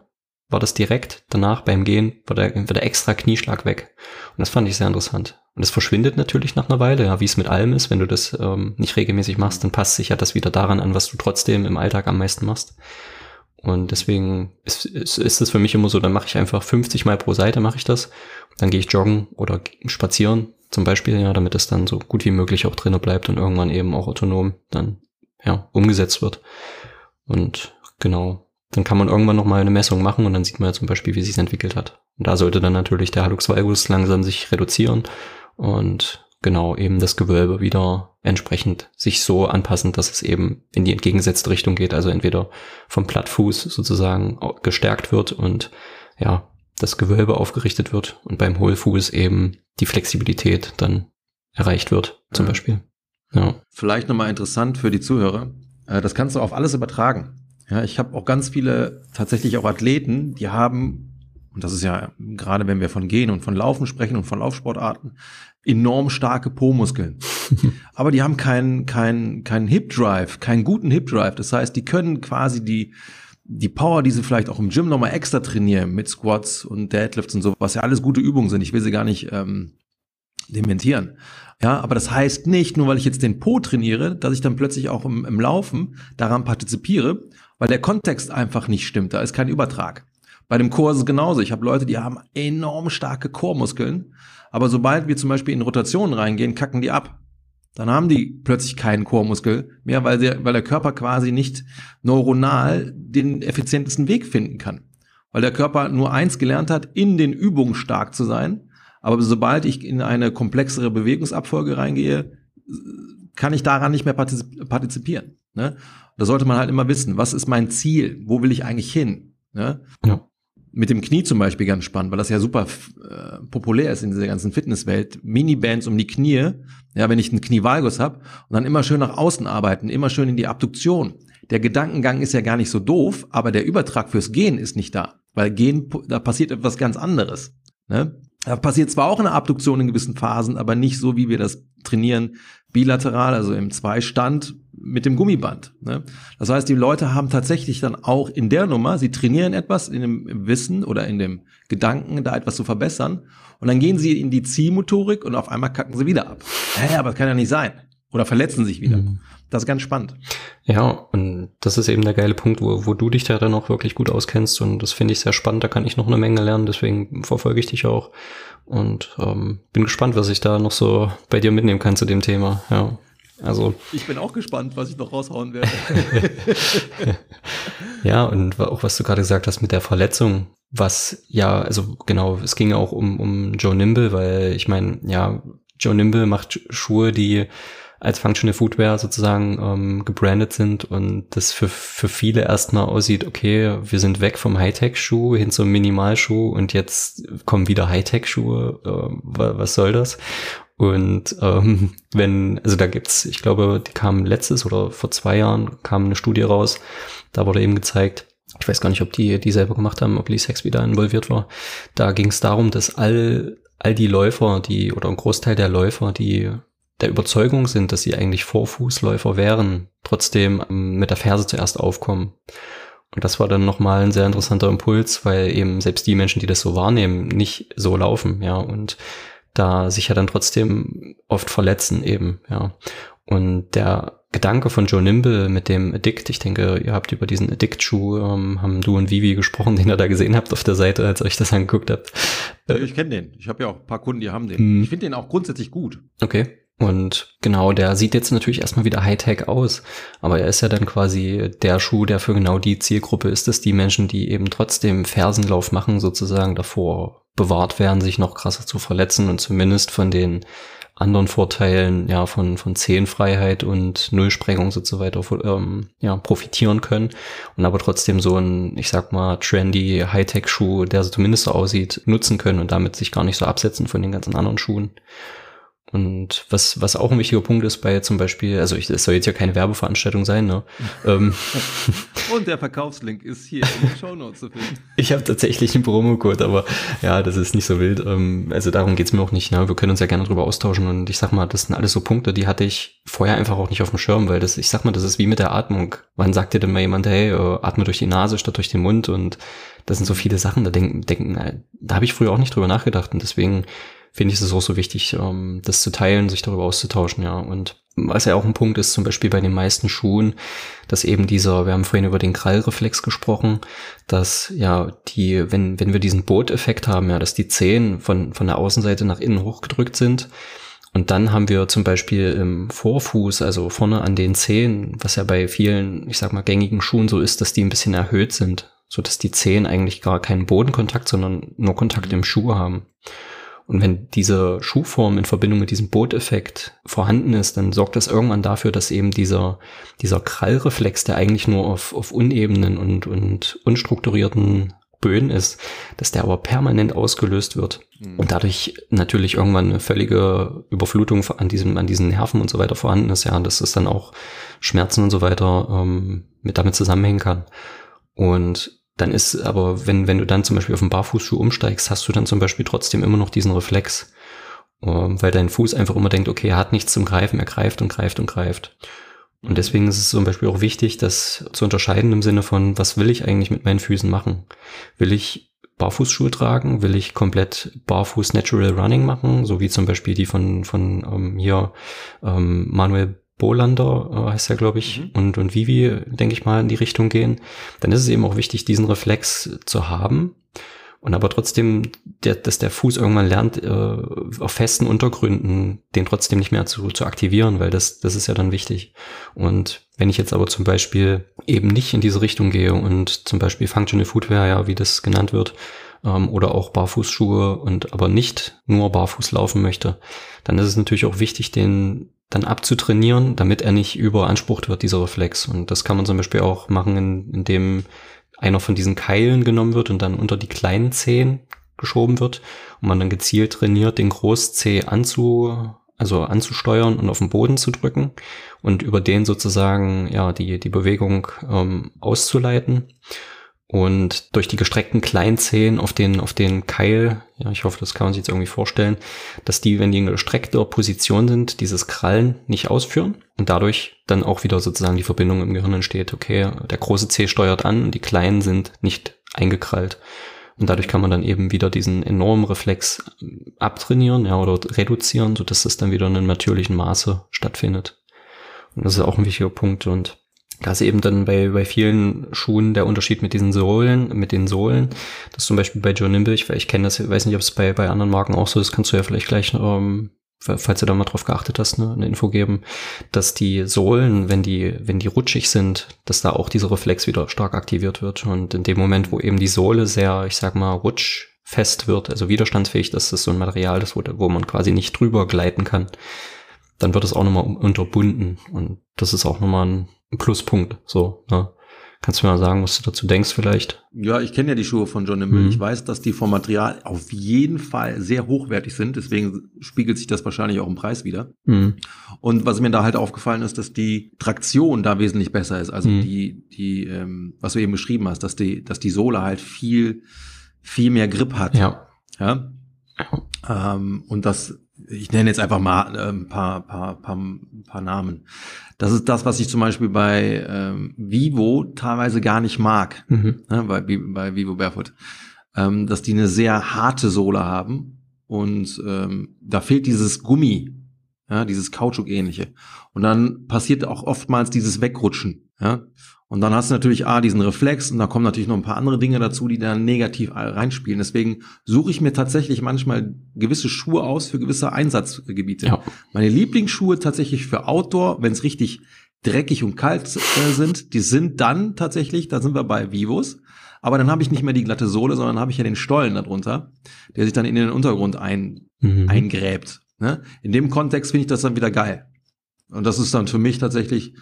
war das direkt danach beim Gehen, war der, war der extra Knieschlag weg. Und das fand ich sehr interessant. Und das verschwindet natürlich nach einer Weile, ja, wie es mit allem ist. Wenn du das ähm, nicht regelmäßig machst, dann passt sich ja das wieder daran an, was du trotzdem im Alltag am meisten machst. Und deswegen ist, ist, ist es für mich immer so, dann mache ich einfach 50 Mal pro Seite mache ich das. Dann gehe ich joggen oder spazieren zum Beispiel, ja, damit es dann so gut wie möglich auch drinnen bleibt und irgendwann eben auch autonom dann ja umgesetzt wird. Und genau, dann kann man irgendwann nochmal eine Messung machen und dann sieht man ja zum Beispiel, wie sich entwickelt hat. Und da sollte dann natürlich der Hallux valgus langsam sich reduzieren und genau eben das Gewölbe wieder entsprechend sich so anpassen, dass es eben in die entgegengesetzte Richtung geht. Also entweder vom Plattfuß sozusagen gestärkt wird und ja, das Gewölbe aufgerichtet wird und beim Hohlfuß eben die Flexibilität dann erreicht wird, zum ja. Beispiel. Ja. Vielleicht nochmal interessant für die Zuhörer. Äh, das kannst du auf alles übertragen. Ja, ich habe auch ganz viele tatsächlich auch Athleten, die haben, und das ist ja gerade wenn wir von Gehen und von Laufen sprechen und von Laufsportarten, enorm starke Po-Muskeln. Aber die haben keinen keinen keinen Hip Drive, keinen guten Hip Drive. Das heißt, die können quasi die die Power, die sie vielleicht auch im Gym nochmal extra trainieren mit Squats und Deadlifts und so, was ja alles gute Übungen sind. Ich will sie gar nicht ähm, dementieren. Ja, aber das heißt nicht, nur weil ich jetzt den Po trainiere, dass ich dann plötzlich auch im, im Laufen daran partizipiere weil der Kontext einfach nicht stimmt. Da ist kein Übertrag. Bei dem Chor ist es genauso. Ich habe Leute, die haben enorm starke Chormuskeln, aber sobald wir zum Beispiel in Rotationen reingehen, kacken die ab. Dann haben die plötzlich keinen Chormuskel mehr, weil, sie, weil der Körper quasi nicht neuronal den effizientesten Weg finden kann. Weil der Körper nur eins gelernt hat, in den Übungen stark zu sein. Aber sobald ich in eine komplexere Bewegungsabfolge reingehe, kann ich daran nicht mehr partizipieren. Ne? Da sollte man halt immer wissen, was ist mein Ziel? Wo will ich eigentlich hin? Ne? Ja. Mit dem Knie zum Beispiel ganz spannend, weil das ja super äh, populär ist in dieser ganzen Fitnesswelt. Mini-Bands um die Knie, ja, wenn ich einen Knievalgus habe und dann immer schön nach außen arbeiten, immer schön in die Abduktion. Der Gedankengang ist ja gar nicht so doof, aber der Übertrag fürs Gehen ist nicht da, weil Gehen, da passiert etwas ganz anderes. Ne? Da passiert zwar auch eine Abduktion in gewissen Phasen, aber nicht so, wie wir das trainieren, bilateral, also im Zweistand mit dem Gummiband. Ne? Das heißt, die Leute haben tatsächlich dann auch in der Nummer, sie trainieren etwas in dem Wissen oder in dem Gedanken, da etwas zu verbessern. Und dann gehen sie in die Zielmotorik und auf einmal kacken sie wieder ab. Hä, aber das kann ja nicht sein. Oder verletzen sich wieder. Mhm. Das ist ganz spannend. Ja, und das ist eben der geile Punkt, wo, wo du dich da dann auch wirklich gut auskennst. Und das finde ich sehr spannend. Da kann ich noch eine Menge lernen. Deswegen verfolge ich dich auch. Und ähm, bin gespannt, was ich da noch so bei dir mitnehmen kann zu dem Thema. Ja. Also ich bin auch gespannt, was ich noch raushauen werde. ja, und auch was du gerade gesagt hast mit der Verletzung, was ja, also genau, es ging auch um, um Joe Nimble, weil ich meine, ja, Joe Nimble macht Schuhe, die als Functional Footwear sozusagen ähm, gebrandet sind und das für, für viele erstmal aussieht, okay, wir sind weg vom Hightech-Schuh hin zum Minimalschuh und jetzt kommen wieder Hightech-Schuhe, äh, was soll das? Und ähm, wenn, also da gibt's, ich glaube, die kam letztes oder vor zwei Jahren kam eine Studie raus, da wurde eben gezeigt, ich weiß gar nicht, ob die die selber gemacht haben, ob Lee Sexby da involviert war. Da ging es darum, dass all all die Läufer, die oder ein Großteil der Läufer, die der Überzeugung sind, dass sie eigentlich Vorfußläufer wären, trotzdem ähm, mit der Ferse zuerst aufkommen. Und das war dann nochmal ein sehr interessanter Impuls, weil eben selbst die Menschen, die das so wahrnehmen, nicht so laufen, ja, und da sich ja dann trotzdem oft verletzen eben, ja. Und der Gedanke von Joe Nimble mit dem Addict, ich denke, ihr habt über diesen Addict-Schuh, ähm, haben du und Vivi gesprochen, den ihr da gesehen habt auf der Seite, als ihr euch das angeguckt habt. Ich kenne den. Ich habe ja auch ein paar Kunden, die haben den. Hm. Ich finde den auch grundsätzlich gut. Okay. Und genau, der sieht jetzt natürlich erstmal wieder Hightech aus, aber er ist ja dann quasi der Schuh, der für genau die Zielgruppe ist, dass die Menschen, die eben trotzdem Fersenlauf machen, sozusagen davor bewahrt werden, sich noch krasser zu verletzen und zumindest von den anderen Vorteilen ja von von Zehenfreiheit und Nullsprengung und so weiter ähm, ja profitieren können und aber trotzdem so ein ich sag mal trendy Hightech Schuh, der so zumindest so aussieht, nutzen können und damit sich gar nicht so absetzen von den ganzen anderen Schuhen. Und was, was auch ein wichtiger Punkt ist bei zum Beispiel, also ich, es soll jetzt ja keine Werbeveranstaltung sein, ne? Ähm, Und der Verkaufslink ist hier in den Show Notes zu finden. Ich habe tatsächlich einen Promocode, aber ja, das ist nicht so wild. Ähm, also darum geht's mir auch nicht. Ne? Wir können uns ja gerne drüber austauschen. Und ich sag mal, das sind alles so Punkte, die hatte ich vorher einfach auch nicht auf dem Schirm, weil das, ich sag mal, das ist wie mit der Atmung. Wann sagt dir denn mal jemand, hey, äh, atme durch die Nase statt durch den Mund? Und das sind so viele Sachen, da denken, denken, äh, da habe ich früher auch nicht drüber nachgedacht. Und deswegen finde ich es auch so wichtig, ähm, das zu teilen, sich darüber auszutauschen, ja. Und was ja auch ein Punkt ist, zum Beispiel bei den meisten Schuhen, dass eben dieser, wir haben vorhin über den Krallreflex gesprochen, dass ja die, wenn, wenn wir diesen Booteffekt haben, ja, dass die Zehen von, von der Außenseite nach innen hochgedrückt sind, und dann haben wir zum Beispiel im Vorfuß, also vorne an den Zehen, was ja bei vielen, ich sag mal, gängigen Schuhen so ist, dass die ein bisschen erhöht sind, so dass die Zehen eigentlich gar keinen Bodenkontakt, sondern nur Kontakt im Schuh haben. Und wenn diese Schuhform in Verbindung mit diesem Booteffekt vorhanden ist, dann sorgt das irgendwann dafür, dass eben dieser, dieser Krallreflex, der eigentlich nur auf, auf unebenen und, und unstrukturierten Böden ist, dass der aber permanent ausgelöst wird mhm. und dadurch natürlich irgendwann eine völlige Überflutung an diesem, an diesen Nerven und so weiter vorhanden ist, ja, dass es dann auch Schmerzen und so weiter ähm, mit damit zusammenhängen kann. Und dann ist aber, wenn, wenn du dann zum Beispiel auf den Barfußschuh umsteigst, hast du dann zum Beispiel trotzdem immer noch diesen Reflex, ähm, weil dein Fuß einfach immer denkt, okay, er hat nichts zum Greifen, er greift und greift und greift. Und mhm. deswegen ist es zum Beispiel auch wichtig, das zu unterscheiden im Sinne von, was will ich eigentlich mit meinen Füßen machen? Will ich Barfußschuhe tragen? Will ich komplett Barfuß Natural Running machen? So wie zum Beispiel die von, von ähm, hier ähm, Manuel Bolander äh, heißt er, glaube ich, mhm. und, und Vivi, denke ich mal, in die Richtung gehen, dann ist es eben auch wichtig, diesen Reflex zu haben. Und aber trotzdem, der, dass der Fuß irgendwann lernt, äh, auf festen Untergründen den trotzdem nicht mehr zu, zu aktivieren, weil das, das ist ja dann wichtig. Und wenn ich jetzt aber zum Beispiel eben nicht in diese Richtung gehe und zum Beispiel Functional Footwear, ja, wie das genannt wird, ähm, oder auch Barfußschuhe und aber nicht nur barfuß laufen möchte, dann ist es natürlich auch wichtig, den dann abzutrainieren, damit er nicht überansprucht wird, dieser Reflex. Und das kann man zum Beispiel auch machen, in, indem einer von diesen Keilen genommen wird und dann unter die kleinen Zehen geschoben wird und man dann gezielt trainiert, den Großzeh anzu, also anzusteuern und auf den Boden zu drücken und über den sozusagen ja die die Bewegung ähm, auszuleiten Und durch die gestreckten Kleinzehen auf den, auf den Keil, ja, ich hoffe, das kann man sich jetzt irgendwie vorstellen, dass die, wenn die in gestreckter Position sind, dieses Krallen nicht ausführen und dadurch dann auch wieder sozusagen die Verbindung im Gehirn entsteht, okay, der große Zeh steuert an und die kleinen sind nicht eingekrallt. Und dadurch kann man dann eben wieder diesen enormen Reflex abtrainieren, ja, oder reduzieren, so dass das dann wieder in einem natürlichen Maße stattfindet. Und das ist auch ein wichtiger Punkt und da ist eben dann bei, bei vielen Schuhen der Unterschied mit diesen Sohlen, mit den Sohlen. Das ist zum Beispiel bei John Nimble, ich, ich kenne das, weiß nicht, ob es bei, bei anderen Marken auch so ist, kannst du ja vielleicht gleich, ähm, falls du da mal drauf geachtet hast, ne, eine Info geben, dass die Sohlen, wenn die, wenn die rutschig sind, dass da auch dieser Reflex wieder stark aktiviert wird. Und in dem Moment, wo eben die Sohle sehr, ich sag mal, rutschfest wird, also widerstandsfähig, das so ein Material ist, wo, wo man quasi nicht drüber gleiten kann, dann wird es auch nochmal unterbunden. Und das ist auch nochmal ein Pluspunkt. So, ne? Kannst du mir mal sagen, was du dazu denkst vielleicht? Ja, ich kenne ja die Schuhe von John Nimble. Mhm. Ich weiß, dass die vom Material auf jeden Fall sehr hochwertig sind. Deswegen spiegelt sich das wahrscheinlich auch im Preis wieder. Mhm. Und was mir da halt aufgefallen ist, dass die Traktion da wesentlich besser ist. Also mhm. die, die, ähm, was du eben beschrieben hast, dass die, dass die Sohle halt viel, viel mehr Grip hat. Ja. Ja. Ähm, und das ich nenne jetzt einfach mal ein paar, paar, paar, paar Namen. Das ist das, was ich zum Beispiel bei ähm, Vivo teilweise gar nicht mag, mhm. ne, bei, bei Vivo Barefoot, ähm, dass die eine sehr harte Sohle haben und ähm, da fehlt dieses Gummi, ja, dieses Kautschuk-ähnliche. Und dann passiert auch oftmals dieses Wegrutschen. Ja? Und dann hast du natürlich A, diesen Reflex und da kommen natürlich noch ein paar andere Dinge dazu, die dann negativ reinspielen. Deswegen suche ich mir tatsächlich manchmal gewisse Schuhe aus für gewisse Einsatzgebiete. Ja. Meine Lieblingsschuhe tatsächlich für Outdoor, wenn es richtig dreckig und kalt äh, sind, die sind dann tatsächlich, da sind wir bei Vivos, aber dann habe ich nicht mehr die glatte Sohle, sondern habe ich ja den Stollen darunter, der sich dann in den Untergrund ein, mhm. eingräbt. Ne? In dem Kontext finde ich das dann wieder geil. Und das ist dann für mich tatsächlich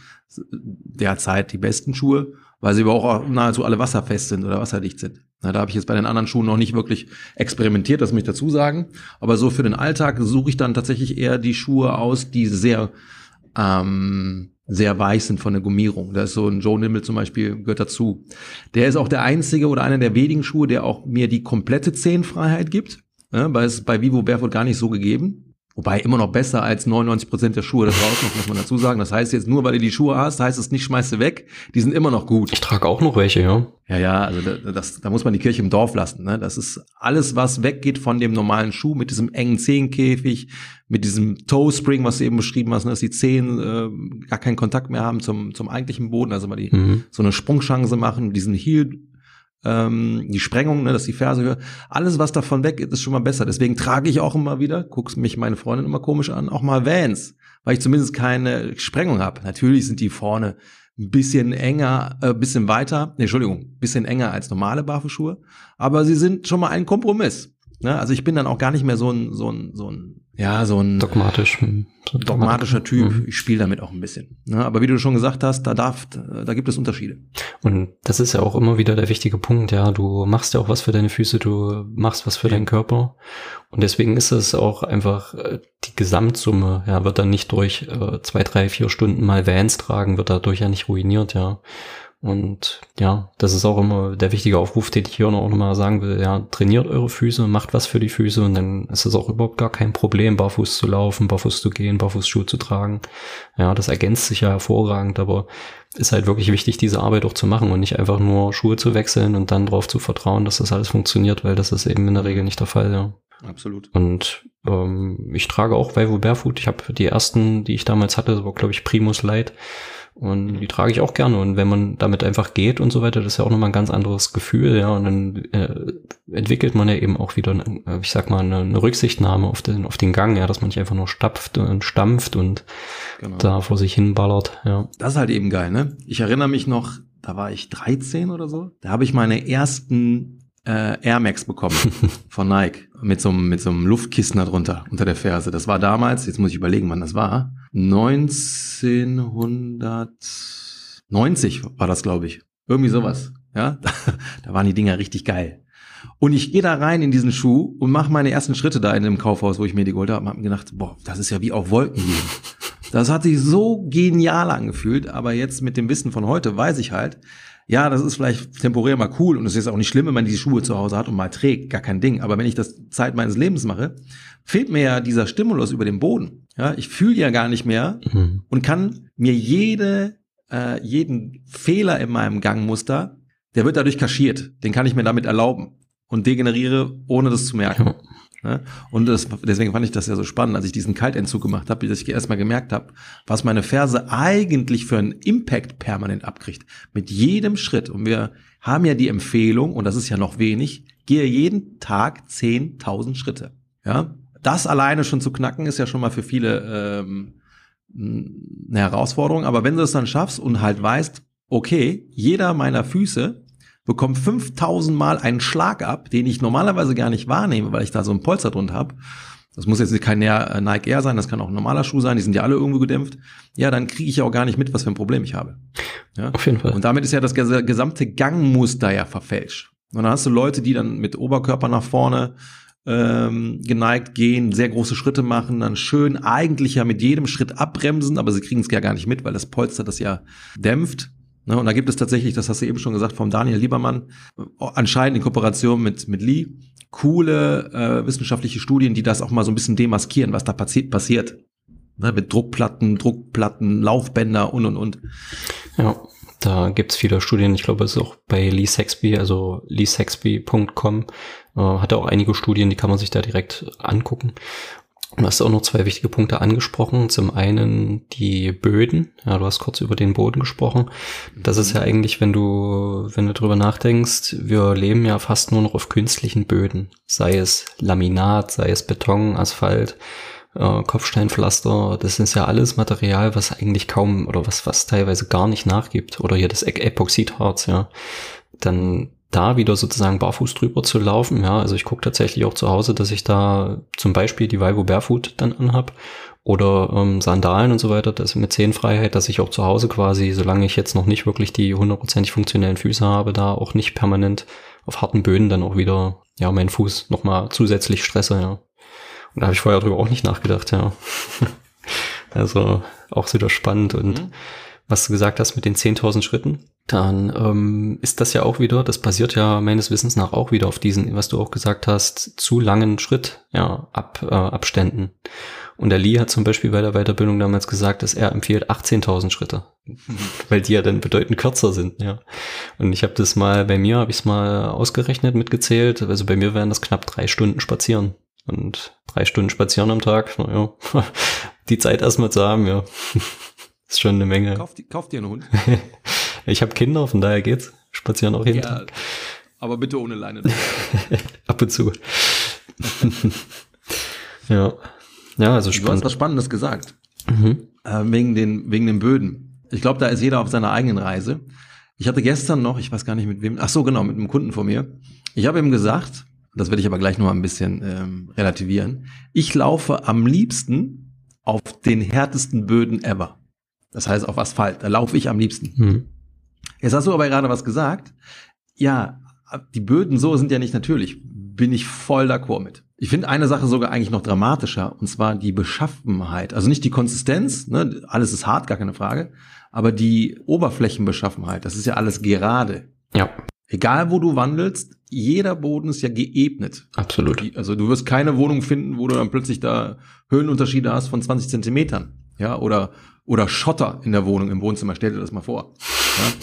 derzeit die besten Schuhe, weil sie aber auch nahezu alle wasserfest sind oder wasserdicht sind. Na, da habe ich jetzt bei den anderen Schuhen noch nicht wirklich experimentiert, das muss ich dazu sagen. Aber so für den Alltag suche ich dann tatsächlich eher die Schuhe aus, die sehr, ähm, sehr weich sind von der Gummierung. Da ist so ein Joe Nimble zum Beispiel, gehört dazu. Der ist auch der einzige oder einer der wenigen Schuhe, der auch mir die komplette Zehenfreiheit gibt. Ja, weil es bei Vivo Barefoot gar nicht so gegeben. Wobei immer noch besser als 99 Prozent der Schuhe da draußen, muss man dazu sagen. Das heißt jetzt nur, weil du die Schuhe hast, heißt es nicht, schmeißt du weg. Die sind immer noch gut. Ich trage auch noch welche, ja. Ja, ja, also da, das, da muss man die Kirche im Dorf lassen. Ne? Das ist alles, was weggeht von dem normalen Schuh mit diesem engen Zehenkäfig, mit diesem Toe Spring, was du eben beschrieben hast, ne? dass die Zehen äh, gar keinen Kontakt mehr haben zum, zum eigentlichen Boden, also mal die mhm. so eine Sprungchance machen, diesen Heel ähm, die Sprengung, ne, dass die Ferse höher. Alles, was davon weg ist, ist schon mal besser. Deswegen trage ich auch immer wieder, guckst mich meine Freundin immer komisch an, auch mal Vans, weil ich zumindest keine Sprengung habe. Natürlich sind die vorne ein bisschen enger, äh, bisschen weiter, nee, Entschuldigung, bisschen enger als normale Barfußschuhe, aber sie sind schon mal ein Kompromiss. Ne? Also ich bin dann auch gar nicht mehr so ein, so ein, so ein ja, so ein dogmatisch, hm, so dogmatischer Typ. Mhm. Ich spiele damit auch ein bisschen. Ne? Aber wie du schon gesagt hast, da darf, da gibt es Unterschiede. Und das ist ja auch immer wieder der wichtige Punkt, ja. Du machst ja auch was für deine Füße, du machst was für ja. deinen Körper. Und deswegen ist es auch einfach äh, die Gesamtsumme, ja, wird dann nicht durch äh, zwei, drei, vier Stunden mal Vans tragen, wird dadurch ja nicht ruiniert, ja. Und ja, das ist auch immer der wichtige Aufruf, den ich hier noch mal sagen will. Ja, trainiert eure Füße, macht was für die Füße und dann ist es auch überhaupt gar kein Problem, barfuß zu laufen, barfuß zu gehen, Barfußschuhe zu tragen. Ja, das ergänzt sich ja hervorragend, aber ist halt wirklich wichtig, diese Arbeit auch zu machen und nicht einfach nur Schuhe zu wechseln und dann darauf zu vertrauen, dass das alles funktioniert, weil das ist eben in der Regel nicht der Fall, ja. Absolut. Und ähm, ich trage auch Vivo Barefoot. Ich habe die ersten, die ich damals hatte, das war glaube ich Primus Light. Und die trage ich auch gerne. Und wenn man damit einfach geht und so weiter, das ist ja auch nochmal ein ganz anderes Gefühl, ja. Und dann äh, entwickelt man ja eben auch wieder, äh, ich sag mal, eine, eine, Rücksichtnahme auf den, auf den Gang, ja, dass man nicht einfach nur stapft und stampft und genau. da vor sich hin ballert, ja. Das ist halt eben geil, ne? Ich erinnere mich noch, da war ich 13 oder so. Da habe ich meine ersten äh, Air Max bekommen von Nike mit so, mit so einem Luftkissen darunter unter der Ferse. Das war damals, jetzt muss ich überlegen, wann das war. 1990 war das, glaube ich. Irgendwie sowas. Ja, da, da waren die Dinger richtig geil. Und ich gehe da rein in diesen Schuh und mache meine ersten Schritte da in dem Kaufhaus, wo ich mir die geholt habe und habe gedacht, boah, das ist ja wie auf Wolken gehen. Das hat sich so genial angefühlt, aber jetzt mit dem Wissen von heute weiß ich halt, ja, das ist vielleicht temporär mal cool und es ist auch nicht schlimm, wenn man diese Schuhe zu Hause hat und mal trägt, gar kein Ding. Aber wenn ich das Zeit meines Lebens mache, fehlt mir ja dieser Stimulus über den Boden. Ja, ich fühle ja gar nicht mehr mhm. und kann mir jede, äh, jeden Fehler in meinem Gangmuster, der wird dadurch kaschiert. Den kann ich mir damit erlauben und degeneriere, ohne das zu merken. Ne? Und das, deswegen fand ich das ja so spannend, als ich diesen Kaltentzug gemacht habe, dass ich erstmal gemerkt habe, was meine Ferse eigentlich für einen Impact permanent abkriegt. Mit jedem Schritt. Und wir haben ja die Empfehlung, und das ist ja noch wenig, gehe jeden Tag 10.000 Schritte. Ja, das alleine schon zu knacken, ist ja schon mal für viele ähm, eine Herausforderung. Aber wenn du es dann schaffst und halt weißt, okay, jeder meiner Füße bekomme 5000 Mal einen Schlag ab, den ich normalerweise gar nicht wahrnehme, weil ich da so ein Polster drunter habe. Das muss jetzt kein äh, Nike Air sein, das kann auch ein normaler Schuh sein, die sind ja alle irgendwo gedämpft. Ja, dann kriege ich ja auch gar nicht mit, was für ein Problem ich habe. Ja? Auf jeden Fall. Und damit ist ja das gesamte Gangmuster ja verfälscht. Und dann hast du Leute, die dann mit Oberkörper nach vorne ähm, geneigt gehen, sehr große Schritte machen, dann schön eigentlich ja mit jedem Schritt abbremsen, aber sie kriegen es ja gar nicht mit, weil das Polster das ja dämpft. Ne, und da gibt es tatsächlich, das hast du eben schon gesagt, vom Daniel Liebermann, anscheinend in Kooperation mit, mit Lee, coole äh, wissenschaftliche Studien, die das auch mal so ein bisschen demaskieren, was da passi passiert. Ne, mit Druckplatten, Druckplatten, Laufbänder und und und. Ja, da gibt's viele Studien. Ich glaube, es ist auch bei Lee Sexby, also leesexby.com, äh, hat er auch einige Studien, die kann man sich da direkt angucken. Du hast auch noch zwei wichtige Punkte angesprochen. Zum einen die Böden. Ja, du hast kurz über den Boden gesprochen. Das ist ja mhm. eigentlich, wenn du, wenn du drüber nachdenkst, wir leben ja fast nur noch auf künstlichen Böden. Sei es Laminat, sei es Beton, Asphalt, äh, Kopfsteinpflaster. Das ist ja alles Material, was eigentlich kaum oder was, was teilweise gar nicht nachgibt. Oder hier das Epoxidharz, ja. Dann da wieder sozusagen barfuß drüber zu laufen. Ja, also ich gucke tatsächlich auch zu Hause, dass ich da zum Beispiel die Vivo Barefoot dann anhab oder ähm, Sandalen und so weiter, das mit Zehenfreiheit, dass ich auch zu Hause quasi, solange ich jetzt noch nicht wirklich die hundertprozentig funktionellen Füße habe, da auch nicht permanent auf harten Böden dann auch wieder, ja, meinen Fuß nochmal zusätzlich stresse, ja. Und da habe ich vorher drüber auch nicht nachgedacht, ja. also auch wieder spannend und mhm. was du gesagt hast mit den 10.000 Schritten, dann ähm, ist das ja auch wieder, das basiert ja meines Wissens nach auch wieder auf diesen, was du auch gesagt hast, zu langen Schritt, ja, Ab, äh, Abständen. Und der Lee hat zum Beispiel bei der Weiterbildung damals gesagt, dass er empfiehlt 18.000 Schritte, weil die ja dann bedeutend kürzer sind, ja. Und ich habe das mal, bei mir habe ich es mal ausgerechnet, mitgezählt, also bei mir wären das knapp drei Stunden spazieren. Und drei Stunden spazieren am Tag, naja, die Zeit erstmal zu haben, ja. ist schon eine Menge. Kauf, kauf dir einen Hund. Ich habe Kinder, von daher geht's. Spazieren auch jeden ja, Tag. Aber bitte ohne Leine. Ab und zu. ja. Ja, also spannend. Du hast was Spannendes gesagt. Mhm. Äh, wegen, den, wegen den Böden. Ich glaube, da ist jeder auf seiner eigenen Reise. Ich hatte gestern noch, ich weiß gar nicht mit wem, ach so, genau, mit einem Kunden von mir. Ich habe ihm gesagt, das werde ich aber gleich noch mal ein bisschen ähm, relativieren. Ich laufe am liebsten auf den härtesten Böden ever. Das heißt auf Asphalt. Da laufe ich am liebsten. Mhm. Jetzt hast du aber gerade was gesagt. Ja, die Böden so sind ja nicht natürlich. Bin ich voll d'accord mit. Ich finde eine Sache sogar eigentlich noch dramatischer, und zwar die Beschaffenheit. Also nicht die Konsistenz, ne, alles ist hart, gar keine Frage, aber die Oberflächenbeschaffenheit, das ist ja alles gerade. Ja. Egal wo du wandelst, jeder Boden ist ja geebnet. Absolut. Also du wirst keine Wohnung finden, wo du dann plötzlich da Höhenunterschiede hast von 20 Zentimetern. Ja, oder, oder Schotter in der Wohnung im Wohnzimmer. Stell dir das mal vor. Ja?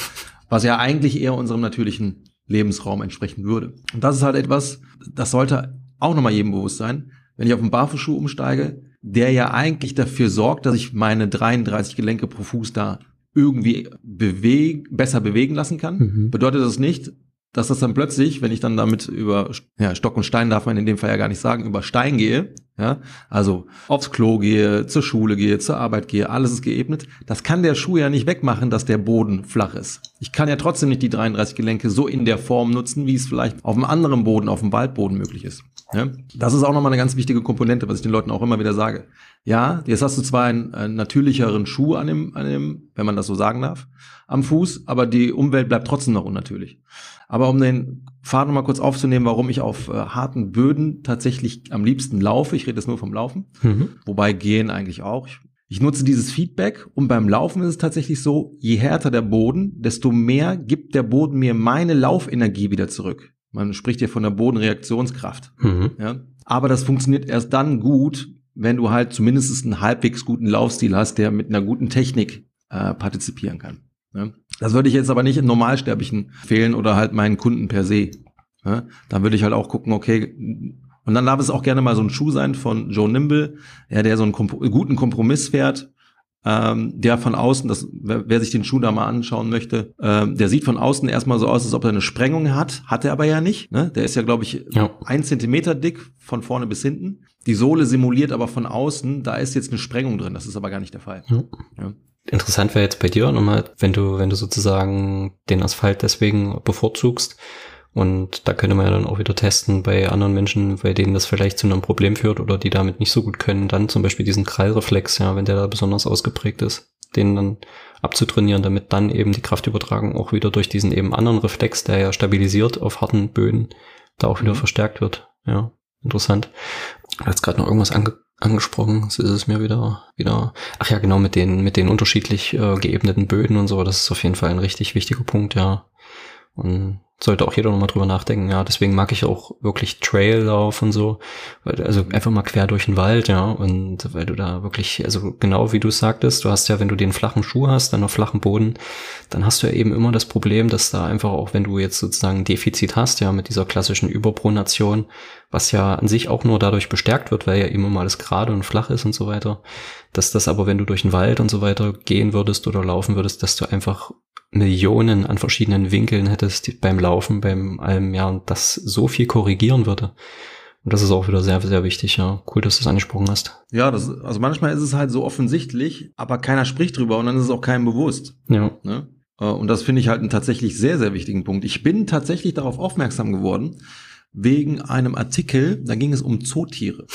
Was ja eigentlich eher unserem natürlichen Lebensraum entsprechen würde. Und das ist halt etwas, das sollte auch nochmal jedem bewusst sein. Wenn ich auf einen Barfußschuh umsteige, der ja eigentlich dafür sorgt, dass ich meine 33 Gelenke pro Fuß da irgendwie bewegen, besser bewegen lassen kann, mhm. bedeutet das nicht, dass das dann plötzlich, wenn ich dann damit über ja, Stock und Stein darf man in dem Fall ja gar nicht sagen, über Stein gehe, ja, also aufs Klo gehe, zur Schule gehe, zur Arbeit gehe, alles ist geebnet. Das kann der Schuh ja nicht wegmachen, dass der Boden flach ist. Ich kann ja trotzdem nicht die 33 Gelenke so in der Form nutzen, wie es vielleicht auf einem anderen Boden, auf dem Waldboden möglich ist. Ja? Das ist auch nochmal eine ganz wichtige Komponente, was ich den Leuten auch immer wieder sage. Ja, jetzt hast du zwar einen, einen natürlicheren Schuh an dem, an dem, wenn man das so sagen darf, am Fuß, aber die Umwelt bleibt trotzdem noch unnatürlich. Aber um den Faden nochmal kurz aufzunehmen, warum ich auf äh, harten Böden tatsächlich am liebsten laufe, ich rede jetzt nur vom Laufen, mhm. wobei gehen eigentlich auch. Ich, Ich nutze dieses Feedback und beim Laufen ist es tatsächlich so, je härter der Boden, desto mehr gibt der Boden mir meine Laufenergie wieder zurück. Man spricht hier von der Bodenreaktionskraft. Mhm. Ja? Aber das funktioniert erst dann gut, wenn du halt zumindest einen halbwegs guten Laufstil hast, der mit einer guten Technik äh, partizipieren kann. Ja? Das würde ich jetzt aber nicht in Normalsterblichen fehlen oder halt meinen Kunden per se. Ja? Dann würde ich halt auch gucken, okay, und dann darf es auch gerne mal so ein Schuh sein von Joe Nimble, ja, der so einen Komp guten Kompromiss fährt, ähm, der von außen, das, wer, wer, sich den Schuh da mal anschauen möchte, ähm, der sieht von außen erstmal so aus, als ob er eine Sprengung hat, hat er aber ja nicht. Ne? Der ist ja, glaube ich, ja. ein Zentimeter dick von vorne bis hinten. Die Sohle simuliert aber von außen, da ist jetzt eine Sprengung drin. Das ist aber gar nicht der Fall. Ja. Ja. Interessant wäre jetzt bei dir nochmal, wenn du, wenn du sozusagen den Asphalt deswegen bevorzugst, und da könnte man ja dann auch wieder testen bei anderen Menschen, bei denen das vielleicht zu einem Problem führt oder die damit nicht so gut können, dann zum Beispiel diesen Krallreflex, ja, wenn der da besonders ausgeprägt ist, den dann abzutrainieren, damit dann eben die Kraftübertragung auch wieder durch diesen eben anderen Reflex, der ja stabilisiert auf harten Böden, da auch wieder mhm. verstärkt wird. Ja, interessant. Du hast gerade noch irgendwas ange angesprochen, so ist es mir wieder, wieder, ach ja, genau, mit den, mit den unterschiedlich äh, geebneten Böden und so, das ist auf jeden Fall ein richtig wichtiger Punkt, ja. Und sollte auch jeder nochmal drüber nachdenken. Ja, deswegen mag ich auch wirklich Traillauf und so. Also einfach mal quer durch den Wald, ja. Und weil du da wirklich, also genau wie du sagtest, du hast ja, wenn du den flachen Schuh hast, dann auf flachen Boden, dann hast du ja eben immer das Problem, dass da einfach auch, wenn du jetzt sozusagen Defizit hast, ja, mit dieser klassischen Überpronation, was ja an sich auch nur dadurch bestärkt wird, weil ja eben immer alles gerade und flach ist und so weiter, dass das aber, wenn du durch den Wald und so weiter gehen würdest oder laufen würdest, dass du einfach Millionen an verschiedenen Winkeln hättest beim Laufen, beim allem, ja, und das so viel korrigieren würde. Und das ist auch wieder sehr, sehr wichtig, ja. Cool, dass du es angesprochen hast. Ja, das, also manchmal ist es halt so offensichtlich, aber keiner spricht drüber und dann ist es auch keinem bewusst. Ja. Ne? Äh, und das finde ich halt einen tatsächlich sehr, sehr wichtigen Punkt. Ich bin tatsächlich darauf aufmerksam geworden, wegen einem Artikel, da ging es um Zootiere.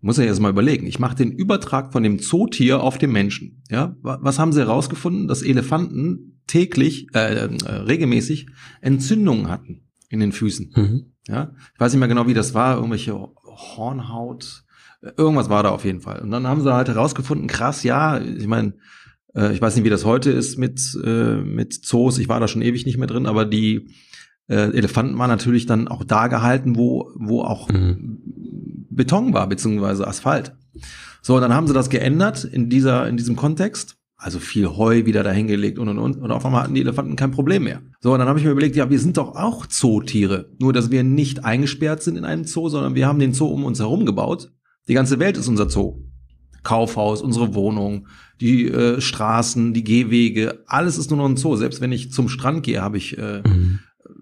Muss ja jetzt mal überlegen. Ich mache den Übertrag von dem Zootier auf den Menschen. Ja, was haben sie herausgefunden? Dass Elefanten täglich, äh, äh, regelmäßig Entzündungen hatten in den Füßen. Mhm. Ja, ich weiß nicht mehr genau, wie das war, irgendwelche Hornhaut, irgendwas war da auf jeden Fall. Und dann haben sie halt herausgefunden, krass, ja, ich meine, äh, ich weiß nicht, wie das heute ist mit äh, mit Zoos. Ich war da schon ewig nicht mehr drin, aber die äh, Elefanten waren natürlich dann auch da gehalten, wo wo auch mhm. Beton war beziehungsweise Asphalt. So, dann haben sie das geändert in dieser in diesem Kontext also viel Heu wieder dahingelegt und und und. Und auf einmal hatten die Elefanten kein Problem mehr. So, und dann habe ich mir überlegt, ja, wir sind doch auch Zootiere. Nur, dass wir nicht eingesperrt sind in einem Zoo, sondern wir haben den Zoo um uns herum gebaut. Die ganze Welt ist unser Zoo. Kaufhaus, unsere Wohnung, die äh, Straßen, die Gehwege, alles ist nur noch ein Zoo. Selbst wenn ich zum Strand gehe, habe ich äh, mhm.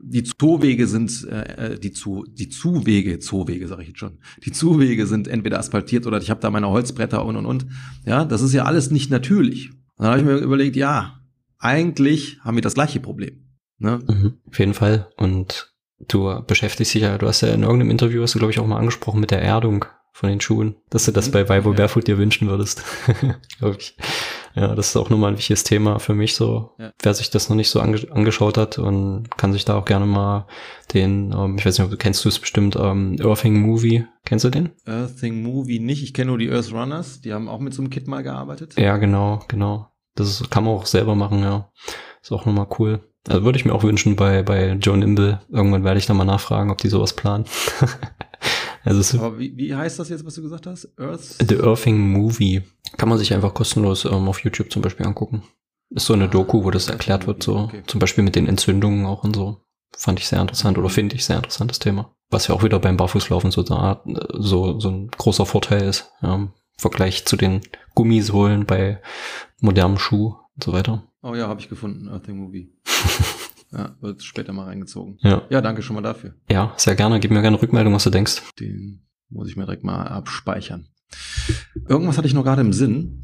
Die Zoowege sind äh, äh die zu die Zuwege, Zoowege sage ich jetzt schon. Die Zuwege sind entweder asphaltiert oder ich habe da meine Holzbretter und und und. Ja, das ist ja alles nicht natürlich. Und dann habe ich mir überlegt, ja, eigentlich haben wir das gleiche Problem. Ne? Mhm, auf jeden Fall. Und du beschäftigst dich ja, du hast ja in irgendeinem Interview, hast du, glaube ich, auch mal angesprochen mit der Erdung von den Schuhen, dass du das mhm. bei Vivo ja. Barefoot dir wünschen würdest. glaube ich. Ja, das ist auch nochmal ein wichtiges Thema für mich so. Ja. Wer sich das noch nicht so ange angeschaut hat und kann sich da auch gerne mal den, ähm, ich weiß nicht, kennst du es bestimmt, ähm, Earthing Movie, kennst du den? Earthing Movie nicht, ich kenne nur die Earth Runners, die haben auch mit so einem Kit mal gearbeitet. Ja, genau, genau. Das kann man auch selber machen, ja. Ist auch nochmal cool. Also würde ich mir auch wünschen bei, bei Joe Nimble. Irgendwann werde ich da mal nachfragen, ob die sowas planen. also Aber wie, wie heißt das jetzt, was du gesagt hast? Earth? The Earthing Movie. Kann man sich einfach kostenlos ähm, auf YouTube zum Beispiel angucken. Ist so eine Doku, wo das erklärt wird, so okay. zum Beispiel mit den Entzündungen auch und so. Fand ich sehr interessant oder finde ich sehr interessantes Thema. Was ja auch wieder beim Barfußlaufen so, so, so ein großer Vorteil ist, ja, im Vergleich zu den Gummisohlen bei modernem Schuh und so weiter. Oh ja, habe ich gefunden, Earthing Movie. ja, wird später mal reingezogen. Ja. Ja, danke schon mal dafür. Ja, sehr gerne. Gib mir gerne Rückmeldung, was du denkst. Den muss ich mir direkt mal abspeichern. Irgendwas hatte ich noch gerade im Sinn.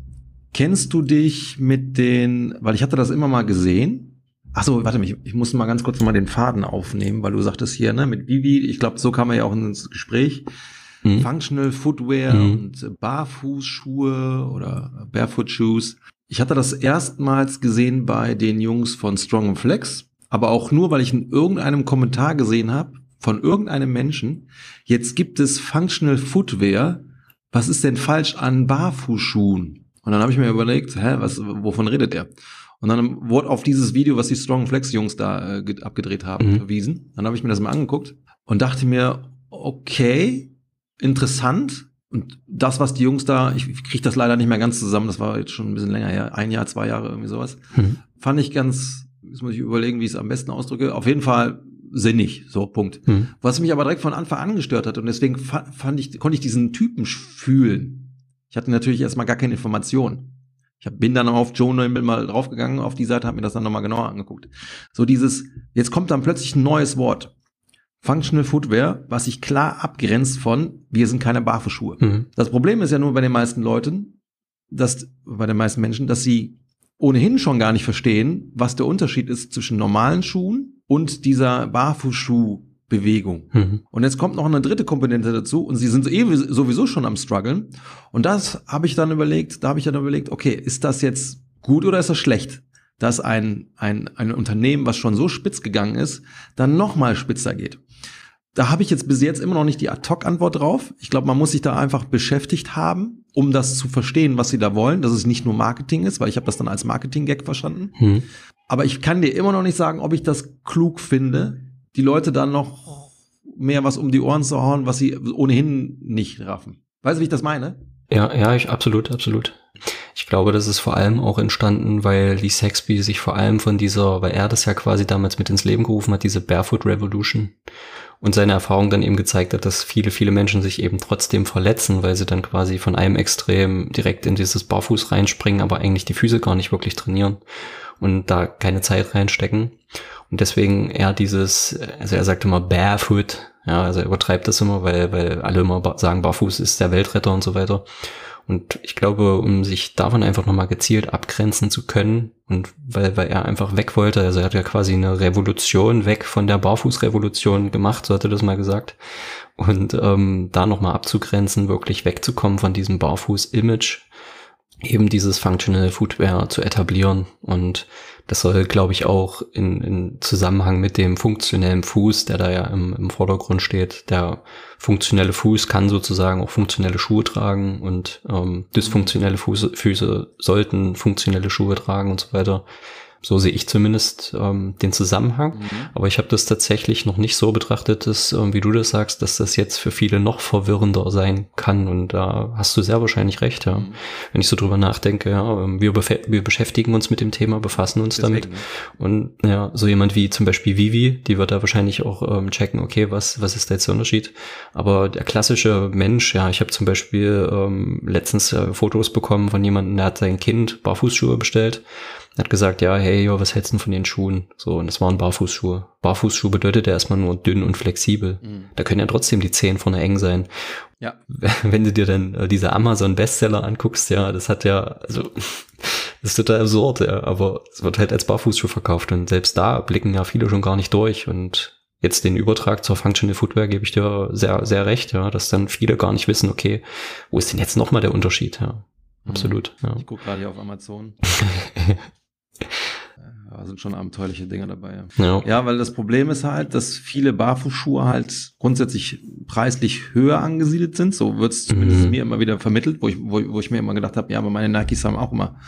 Kennst du dich mit den, weil ich hatte das immer mal gesehen. Ach so, warte mich, ich muss mal ganz kurz mal den Faden aufnehmen, weil du sagtest hier, ne, mit Vivi, ich glaube, so kam er ja auch ins Gespräch. Mhm. Functional Footwear mhm. und Barfußschuhe oder Barefoot Shoes. Ich hatte das erstmals gesehen bei den Jungs von Strong Flex, aber auch nur, weil ich in irgendeinem Kommentar gesehen habe von irgendeinem Menschen, jetzt gibt es Functional Footwear was ist denn falsch an Barfußschuhen? Und dann habe ich mir überlegt, hä, was, wovon redet der? Und dann wurde auf dieses Video, was die Strong Flex Jungs da äh, abgedreht haben, mhm. verwiesen. Dann habe ich mir das mal angeguckt und dachte mir, okay, interessant. Und das, was die Jungs da, ich, ich kriege das leider nicht mehr ganz zusammen, das war jetzt schon ein bisschen länger her, ein Jahr, zwei Jahre, irgendwie sowas, mhm. fand ich ganz, jetzt muss ich überlegen, wie ich es am besten ausdrücke, auf jeden Fall sinnig, so Punkt. Mhm. Was mich aber direkt von Anfang an gestört hat und deswegen fand ich, konnte ich diesen Typen fühlen. Ich hatte natürlich erstmal gar keine Information. Ich bin dann auf Joe Noble mal draufgegangen, auf die Seite, habe mir das dann nochmal genauer angeguckt. So dieses, jetzt kommt dann plötzlich ein neues Wort. Functional Footwear, was sich klar abgrenzt von, wir sind keine Barfußschuhe. Mhm. Das Problem ist ja nur bei den meisten Leuten, dass, bei den meisten Menschen, dass sie ohnehin schon gar nicht verstehen, was der Unterschied ist zwischen normalen Schuhen und dieser Barfußschuh Bewegung. Mhm. Und jetzt kommt noch eine dritte Komponente dazu und sie sind eh sowieso schon am struggeln. Und das habe ich dann überlegt, da habe ich dann überlegt, okay, ist das jetzt gut oder ist das schlecht? Dass ein, ein, ein Unternehmen, was schon so spitz gegangen ist, dann nochmal spitzer geht. Da habe ich jetzt bis jetzt immer noch nicht die Ad-Hoc-Antwort drauf. Ich glaube, man muss sich da einfach beschäftigt haben, um das zu verstehen, was sie da wollen, dass es nicht nur Marketing ist, weil ich habe das dann als Marketing-Gag verstanden. Mhm. Aber ich kann dir immer noch nicht sagen, ob ich das klug finde, die Leute dann noch mehr was um die Ohren zu hauen, was sie ohnehin nicht raffen. Weißt du, wie ich das meine? Ja, ja, ich, absolut, absolut. Ich glaube, das ist vor allem auch entstanden, weil Lee Saxby sich vor allem von dieser, weil er das ja quasi damals mit ins Leben gerufen hat, diese Barefoot Revolution und seine Erfahrung dann eben gezeigt hat, dass viele, viele Menschen sich eben trotzdem verletzen, weil sie dann quasi von einem Extrem direkt in dieses Barfuß reinspringen, aber eigentlich die Füße gar nicht wirklich trainieren und da keine Zeit reinstecken. Und deswegen eher dieses, also er sagt immer barefoot, ja, also er übertreibt das immer, weil, weil alle immer sagen, barfuß ist der Weltretter und so weiter. Und ich glaube, um sich davon einfach nochmal gezielt abgrenzen zu können und weil, weil er einfach weg wollte, also er hat ja quasi eine Revolution weg von der Barfußrevolution gemacht, so hat er das mal gesagt. Und ähm, da nochmal abzugrenzen, wirklich wegzukommen von diesem Barfuß-Image, eben dieses Functional Footwear zu etablieren. Und das soll, glaube ich, auch in, in Zusammenhang mit dem funktionellen Fuß, der da ja im, im Vordergrund steht, der funktionelle Fuß kann sozusagen auch funktionelle Schuhe tragen und ähm, dysfunktionelle Fuße, Füße sollten funktionelle Schuhe tragen und so weiter. So sehe ich zumindest ähm, den Zusammenhang. Mhm. Aber ich habe das tatsächlich noch nicht so betrachtet, dass, ähm, wie du das sagst, dass das jetzt für viele noch verwirrender sein kann. Und da hast du sehr wahrscheinlich recht, ja. Mhm. Wenn ich so drüber nachdenke, ja, ähm, wir, wir beschäftigen uns mit dem Thema, befassen uns Deswegen, damit. Und ja, so jemand wie zum Beispiel Vivi, die wird da wahrscheinlich auch ähm, checken, okay, was, was ist da jetzt der Unterschied? Aber der klassische Mensch, ja, ich habe zum Beispiel ähm, letztens äh, Fotos bekommen von jemandem, der hat sein Kind Barfußschuhe bestellt er hat gesagt, ja, hey, jo, was hältst du von den Schuhen? So, und das waren Barfußschuhe. Barfußschuh bedeutet ja erstmal nur dünn und flexibel. Mhm. Da können ja trotzdem die Zehen vorne eng sein. Ja. Wenn du dir dann äh, diese Amazon-Bestseller anguckst, ja, das hat ja, also, das ist total absurd, ja, aber es wird halt als Barfußschuh verkauft und selbst da blicken ja viele schon gar nicht durch und jetzt den Übertrag zur Functional Footwear gebe ich dir sehr, sehr recht, ja, dass dann viele gar nicht wissen, okay, wo ist denn jetzt nochmal der Unterschied, ja. Mhm. Absolut. Ja. Ich gucke gerade hier auf Amazon. Da sind schon abenteuerliche Dinge dabei. Ja. ja, weil das Problem ist halt, dass viele Barfußschuhe halt grundsätzlich preislich höher angesiedelt sind. So wird es zumindest mhm. mir immer wieder vermittelt, wo ich, wo, wo ich mir immer gedacht habe, ja, aber meine Nikes haben auch immer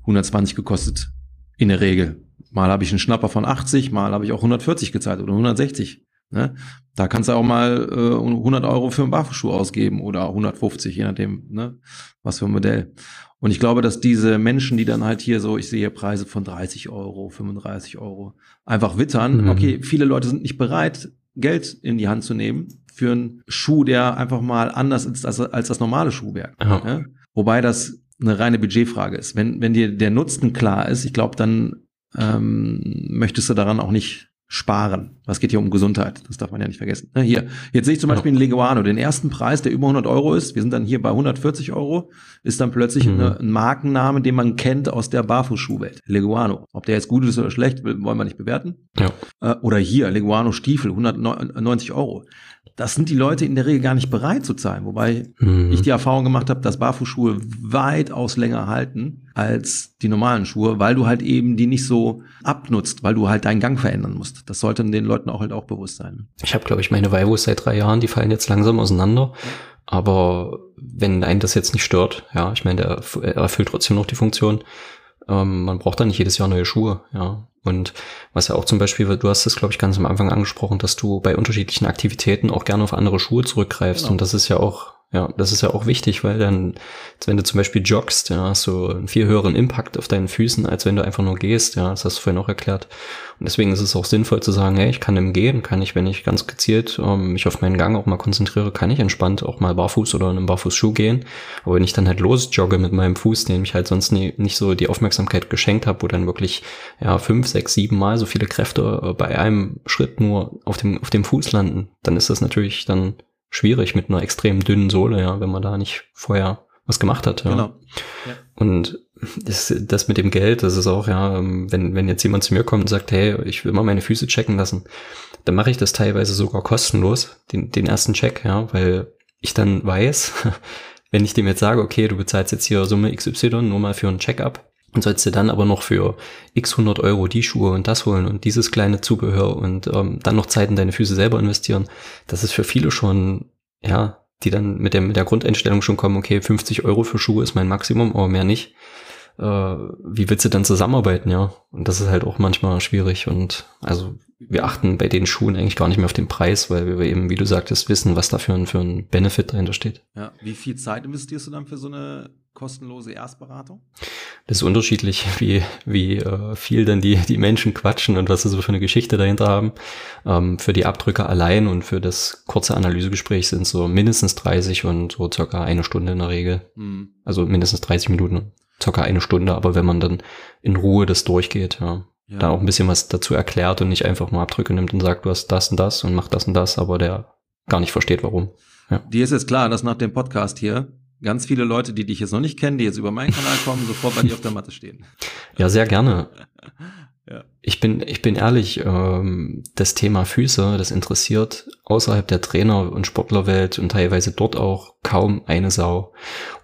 120 gekostet. In der Regel. Mal habe ich einen Schnapper von 80, mal habe ich auch 140 gezahlt oder 160. Ne? Da kannst du auch mal äh, 100 Euro für einen Barfußschuh ausgeben oder 150, je nachdem, ne? was für ein Modell. Und ich glaube, dass diese Menschen, die dann halt hier so, ich sehe Preise von 30 Euro, 35 Euro, einfach wittern. Mhm. Okay, viele Leute sind nicht bereit, Geld in die Hand zu nehmen für einen Schuh, der einfach mal anders ist als, als das normale Schuhwerk. Ja? Wobei das eine reine Budgetfrage ist. Wenn, wenn dir der Nutzen klar ist, ich glaube, dann ähm, möchtest du daran auch nicht sparen. Was geht hier um Gesundheit? Das darf man ja nicht vergessen. Hier, jetzt sehe ich zum Beispiel einen Leguano, den ersten Preis, der über 100 Euro ist. Wir sind dann hier bei 140 Euro. Ist dann plötzlich mhm. eine, ein Markenname, den man kennt aus der Barfußschuhwelt. Leguano. Ob der jetzt gut ist oder schlecht, wollen wir nicht bewerten. Ja. Äh, oder hier, Leguano Stiefel, 190 Euro das sind die Leute in der Regel gar nicht bereit zu zahlen. Wobei mhm. ich die Erfahrung gemacht habe, dass Barfußschuhe weitaus länger halten als die normalen Schuhe, weil du halt eben die nicht so abnutzt, weil du halt deinen Gang verändern musst. Das sollte den Leuten auch halt auch bewusst sein. Ich habe, glaube ich, meine Vivos seit drei Jahren, die fallen jetzt langsam auseinander. Aber wenn einen das jetzt nicht stört, ja, ich meine, der er erfüllt trotzdem noch die Funktion. Ähm, man braucht da nicht jedes Jahr neue Schuhe, ja. Und was ja auch zum Beispiel, du hast es, glaube ich, ganz am Anfang angesprochen, dass du bei unterschiedlichen Aktivitäten auch gerne auf andere Schuhe zurückgreifst. Genau. Und das ist ja auch ja, das ist ja auch wichtig, weil dann, wenn du zum Beispiel joggst, ja, hast du einen viel höheren Impact auf deinen Füßen, als wenn du einfach nur gehst, ja, das hast du vorhin auch erklärt. Und deswegen ist es auch sinnvoll zu sagen, hey, ich kann im Gehen, kann ich, wenn ich ganz gezielt ähm, mich auf meinen Gang auch mal konzentriere, kann ich entspannt auch mal barfuß oder in einem Barfußschuh gehen. Aber wenn ich dann halt losjogge mit meinem Fuß, den ich halt sonst nie, nicht so die Aufmerksamkeit geschenkt habe, wo dann wirklich, ja, fünf, sechs, sieben Mal so viele Kräfte äh, bei einem Schritt nur auf dem, auf dem Fuß landen, dann ist das natürlich dann schwierig mit einer extrem dünnen Sohle, ja, wenn man da nicht vorher was gemacht hat. Ja. Genau. Ja. Und das, das mit dem Geld, das ist auch, ja, wenn, wenn jetzt jemand zu mir kommt und sagt, hey, ich will mal meine Füße checken lassen, dann mache ich das teilweise sogar kostenlos, den, den ersten Check, ja, weil ich dann weiß, wenn ich dem jetzt sage, okay, du bezahlst jetzt hier Summe XY nur mal für einen Check-up, und sollst dir dann aber noch für x 100 Euro die Schuhe und das holen und dieses kleine Zubehör und ähm, dann noch Zeit in deine Füße selber investieren, das ist für viele schon, ja, die dann mit der, mit der Grundeinstellung schon kommen, okay, 50 Euro für Schuhe ist mein Maximum, aber mehr nicht. Äh, wie willst du dann zusammenarbeiten, ja? Und das ist halt auch manchmal schwierig und also wir achten bei den Schuhen eigentlich gar nicht mehr auf den Preis, weil wir eben, wie du sagtest, wissen, was da für ein, für ein Benefit dahinter steht. Ja, wie viel Zeit investierst du dann für so eine kostenlose Erstberatung? Das ist unterschiedlich, wie, wie äh, viel dann die, die Menschen quatschen und was sie so für eine Geschichte dahinter haben. Ähm, für die Abdrücke allein und für das kurze Analysegespräch sind so mindestens 30 und so circa eine Stunde in der Regel. Mhm. Also mindestens 30 Minuten, circa eine Stunde, aber wenn man dann in Ruhe das durchgeht, ja ja. da auch ein bisschen was dazu erklärt und nicht einfach nur Abdrücke nimmt und sagt, du hast das und das und mach das und das, aber der gar nicht versteht, warum. Ja. Dir ist jetzt klar, dass nach dem Podcast hier ganz viele Leute, die dich jetzt noch nicht kennen, die jetzt über meinen Kanal kommen, sofort bei dir auf der Matte stehen. Ja, sehr gerne. Ja. Ich bin, ich bin ehrlich, ähm, das Thema Füße, das interessiert außerhalb der Trainer- und Sportlerwelt und teilweise dort auch kaum eine Sau.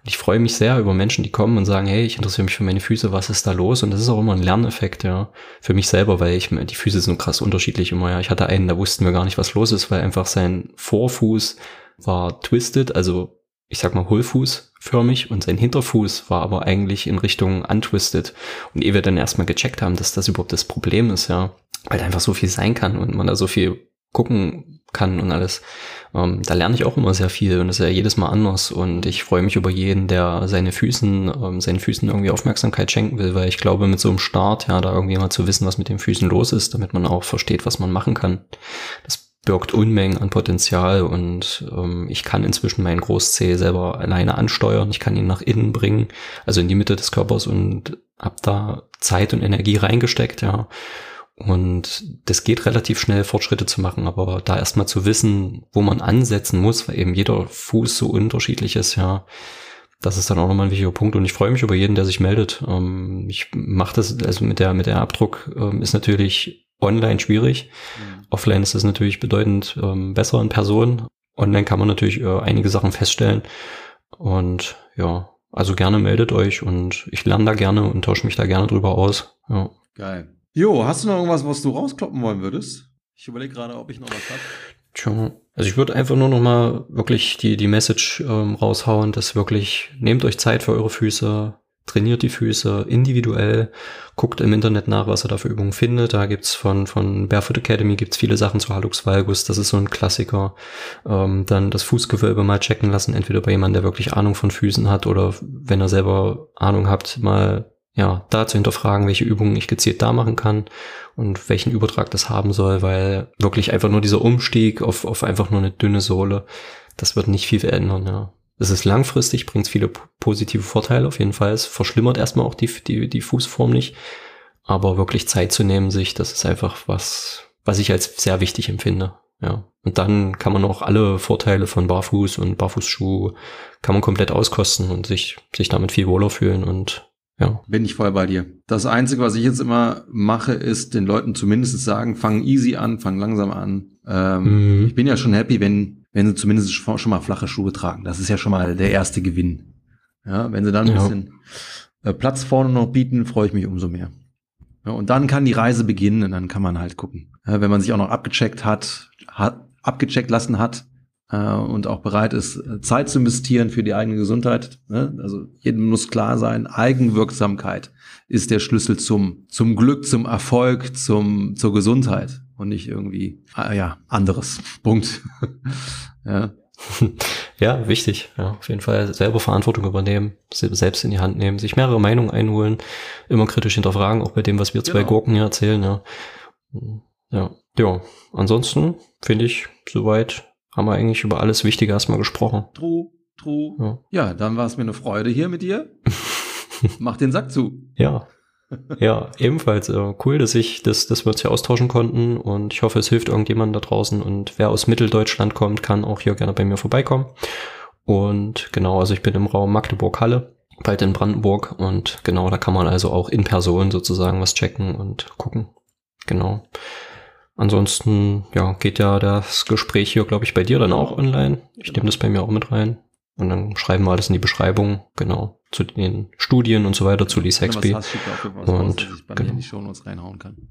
Und ich freue mich sehr über Menschen, die kommen und sagen, hey, ich interessiere mich für meine Füße, was ist da los? Und das ist auch immer ein Lerneffekt, ja, für mich selber, weil ich, die Füße sind krass unterschiedlich immer, ja. Ich hatte einen, da wussten wir gar nicht, was los ist, weil einfach sein Vorfuß war twisted, also ich sag mal, Hohlfußförmig und sein Hinterfuß war aber eigentlich in Richtung untwisted. Und ehe wir dann erstmal gecheckt haben, dass das überhaupt das Problem ist, ja, weil da einfach so viel sein kann und man da so viel gucken kann und alles. Ähm, da lerne ich auch immer sehr viel und das ist ja jedes Mal anders und ich freue mich über jeden, der seine Füßen, ähm, seinen Füßen irgendwie Aufmerksamkeit schenken will, weil ich glaube, mit so einem Start, ja, da irgendwie mal zu wissen, was mit den Füßen los ist, damit man auch versteht, was man machen kann. Das birgt Unmengen an Potenzial und ähm, ich kann inzwischen meinen Groß-C selber alleine ansteuern. Ich kann ihn nach innen bringen, also in die Mitte des Körpers und hab da Zeit und Energie reingesteckt, ja. Und das geht relativ schnell, Fortschritte zu machen, aber da erstmal zu wissen, wo man ansetzen muss, weil eben jeder Fuß so unterschiedlich ist, ja, das ist dann auch nochmal ein wichtiger Punkt und ich freue mich über jeden, der sich meldet. Ähm, ich mache das, also mit der, mit der Abdruck ähm, ist natürlich online schwierig. Mhm. Offline ist es natürlich bedeutend ähm, besser in Person. Online kann man natürlich äh, einige Sachen feststellen. Und ja, also gerne meldet euch und ich lerne da gerne und tausche mich da gerne drüber aus. Ja. Geil. Jo, hast du noch irgendwas, was du rauskloppen wollen würdest? Ich überlege gerade, ob ich noch was habe. Tja, also ich würde einfach nur noch mal wirklich die, die Message ähm, raushauen, dass wirklich nehmt euch Zeit für eure Füße, trainiert die Füße individuell, guckt im Internet nach, was er da für Übungen findet. Da gibt's von, von Barefoot Academy gibt's viele Sachen zu Hallux Valgus, das ist so ein Klassiker. Ähm, dann das Fußgewölbe mal checken lassen, entweder bei jemandem, der wirklich Ahnung von Füßen hat oder wenn er selber Ahnung habt, mal ja, da zu hinterfragen, welche Übungen ich gezielt da machen kann und welchen Übertrag das haben soll, weil wirklich einfach nur dieser Umstieg auf, auf einfach nur eine dünne Sohle, das wird nicht viel verändern, ja. Es ist langfristig, bringt viele positive Vorteile auf jeden Fall. Es verschlimmert erstmal auch die, die, die Fußform nicht. Aber wirklich Zeit zu nehmen, sich, das ist einfach was, was ich als sehr wichtig empfinde. Ja. Und dann kann man auch alle Vorteile von Barfuß und Barfußschuh kann man komplett auskosten und sich, sich damit viel wohler fühlen und ja. Bin ich voll bei dir. Das Einzige, was ich jetzt immer mache, ist den Leuten zumindest sagen, fang easy an, fang langsam an. Ähm, mhm. Ich bin ja schon happy, wenn wenn sie zumindest schon mal flache Schuhe tragen. Das ist ja schon mal der erste Gewinn. Ja, wenn sie dann ein ja. bisschen äh, Platz vorne noch bieten, freue ich mich umso mehr. Ja, und dann kann die Reise beginnen und dann kann man halt gucken. Ja, wenn man sich auch noch abgecheckt hat, hat, abgecheckt lassen hat, äh, und auch bereit ist, äh, Zeit zu investieren für die eigene Gesundheit. Ne? Also jedem muss klar sein, Eigenwirksamkeit ist der Schlüssel zum, zum Glück, zum Erfolg, zum, zur Gesundheit und nicht irgendwie, ah, ja, anderes. Punkt. ja. Ja, wichtig. Ja, auf jeden Fall selber Verantwortung übernehmen, selbst in die Hand nehmen, sich mehrere Meinungen einholen, immer kritisch hinterfragen, auch bei dem, was wir zwei genau. Gurken hier erzählen. Ja, ja. ja. Ansonsten finde ich, soweit haben wir eigentlich über alles Wichtige erstmal gesprochen. True, true. Ja, ja dann war es mir eine Freude hier mit dir. Mach den Sack zu. Ja, ja, ebenfalls äh, cool, dass ich, dass, dass wir uns hier austauschen konnten und ich hoffe, es hilft irgendjemand da draußen und wer aus Mitteldeutschland kommt, kann auch hier gerne bei mir vorbeikommen. Und genau, also ich bin im Raum Magdeburg-Halle, bald in Brandenburg und genau, da kann man also auch in Person sozusagen was checken und gucken. Genau. Ansonsten, ja, geht ja das Gespräch hier, glaube ich, bei dir dann auch online. Ich nehme das bei mir auch mit rein. Und dann schreiben wir alles in die Beschreibung, genau, zu den Studien und so weiter, zu Lee Saxby. Was und genau. in die Shownotes reinhauen kann.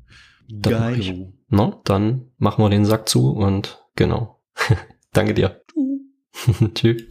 Dann, ich, no, dann machen wir den Sack zu und genau. Danke dir. Tschüss.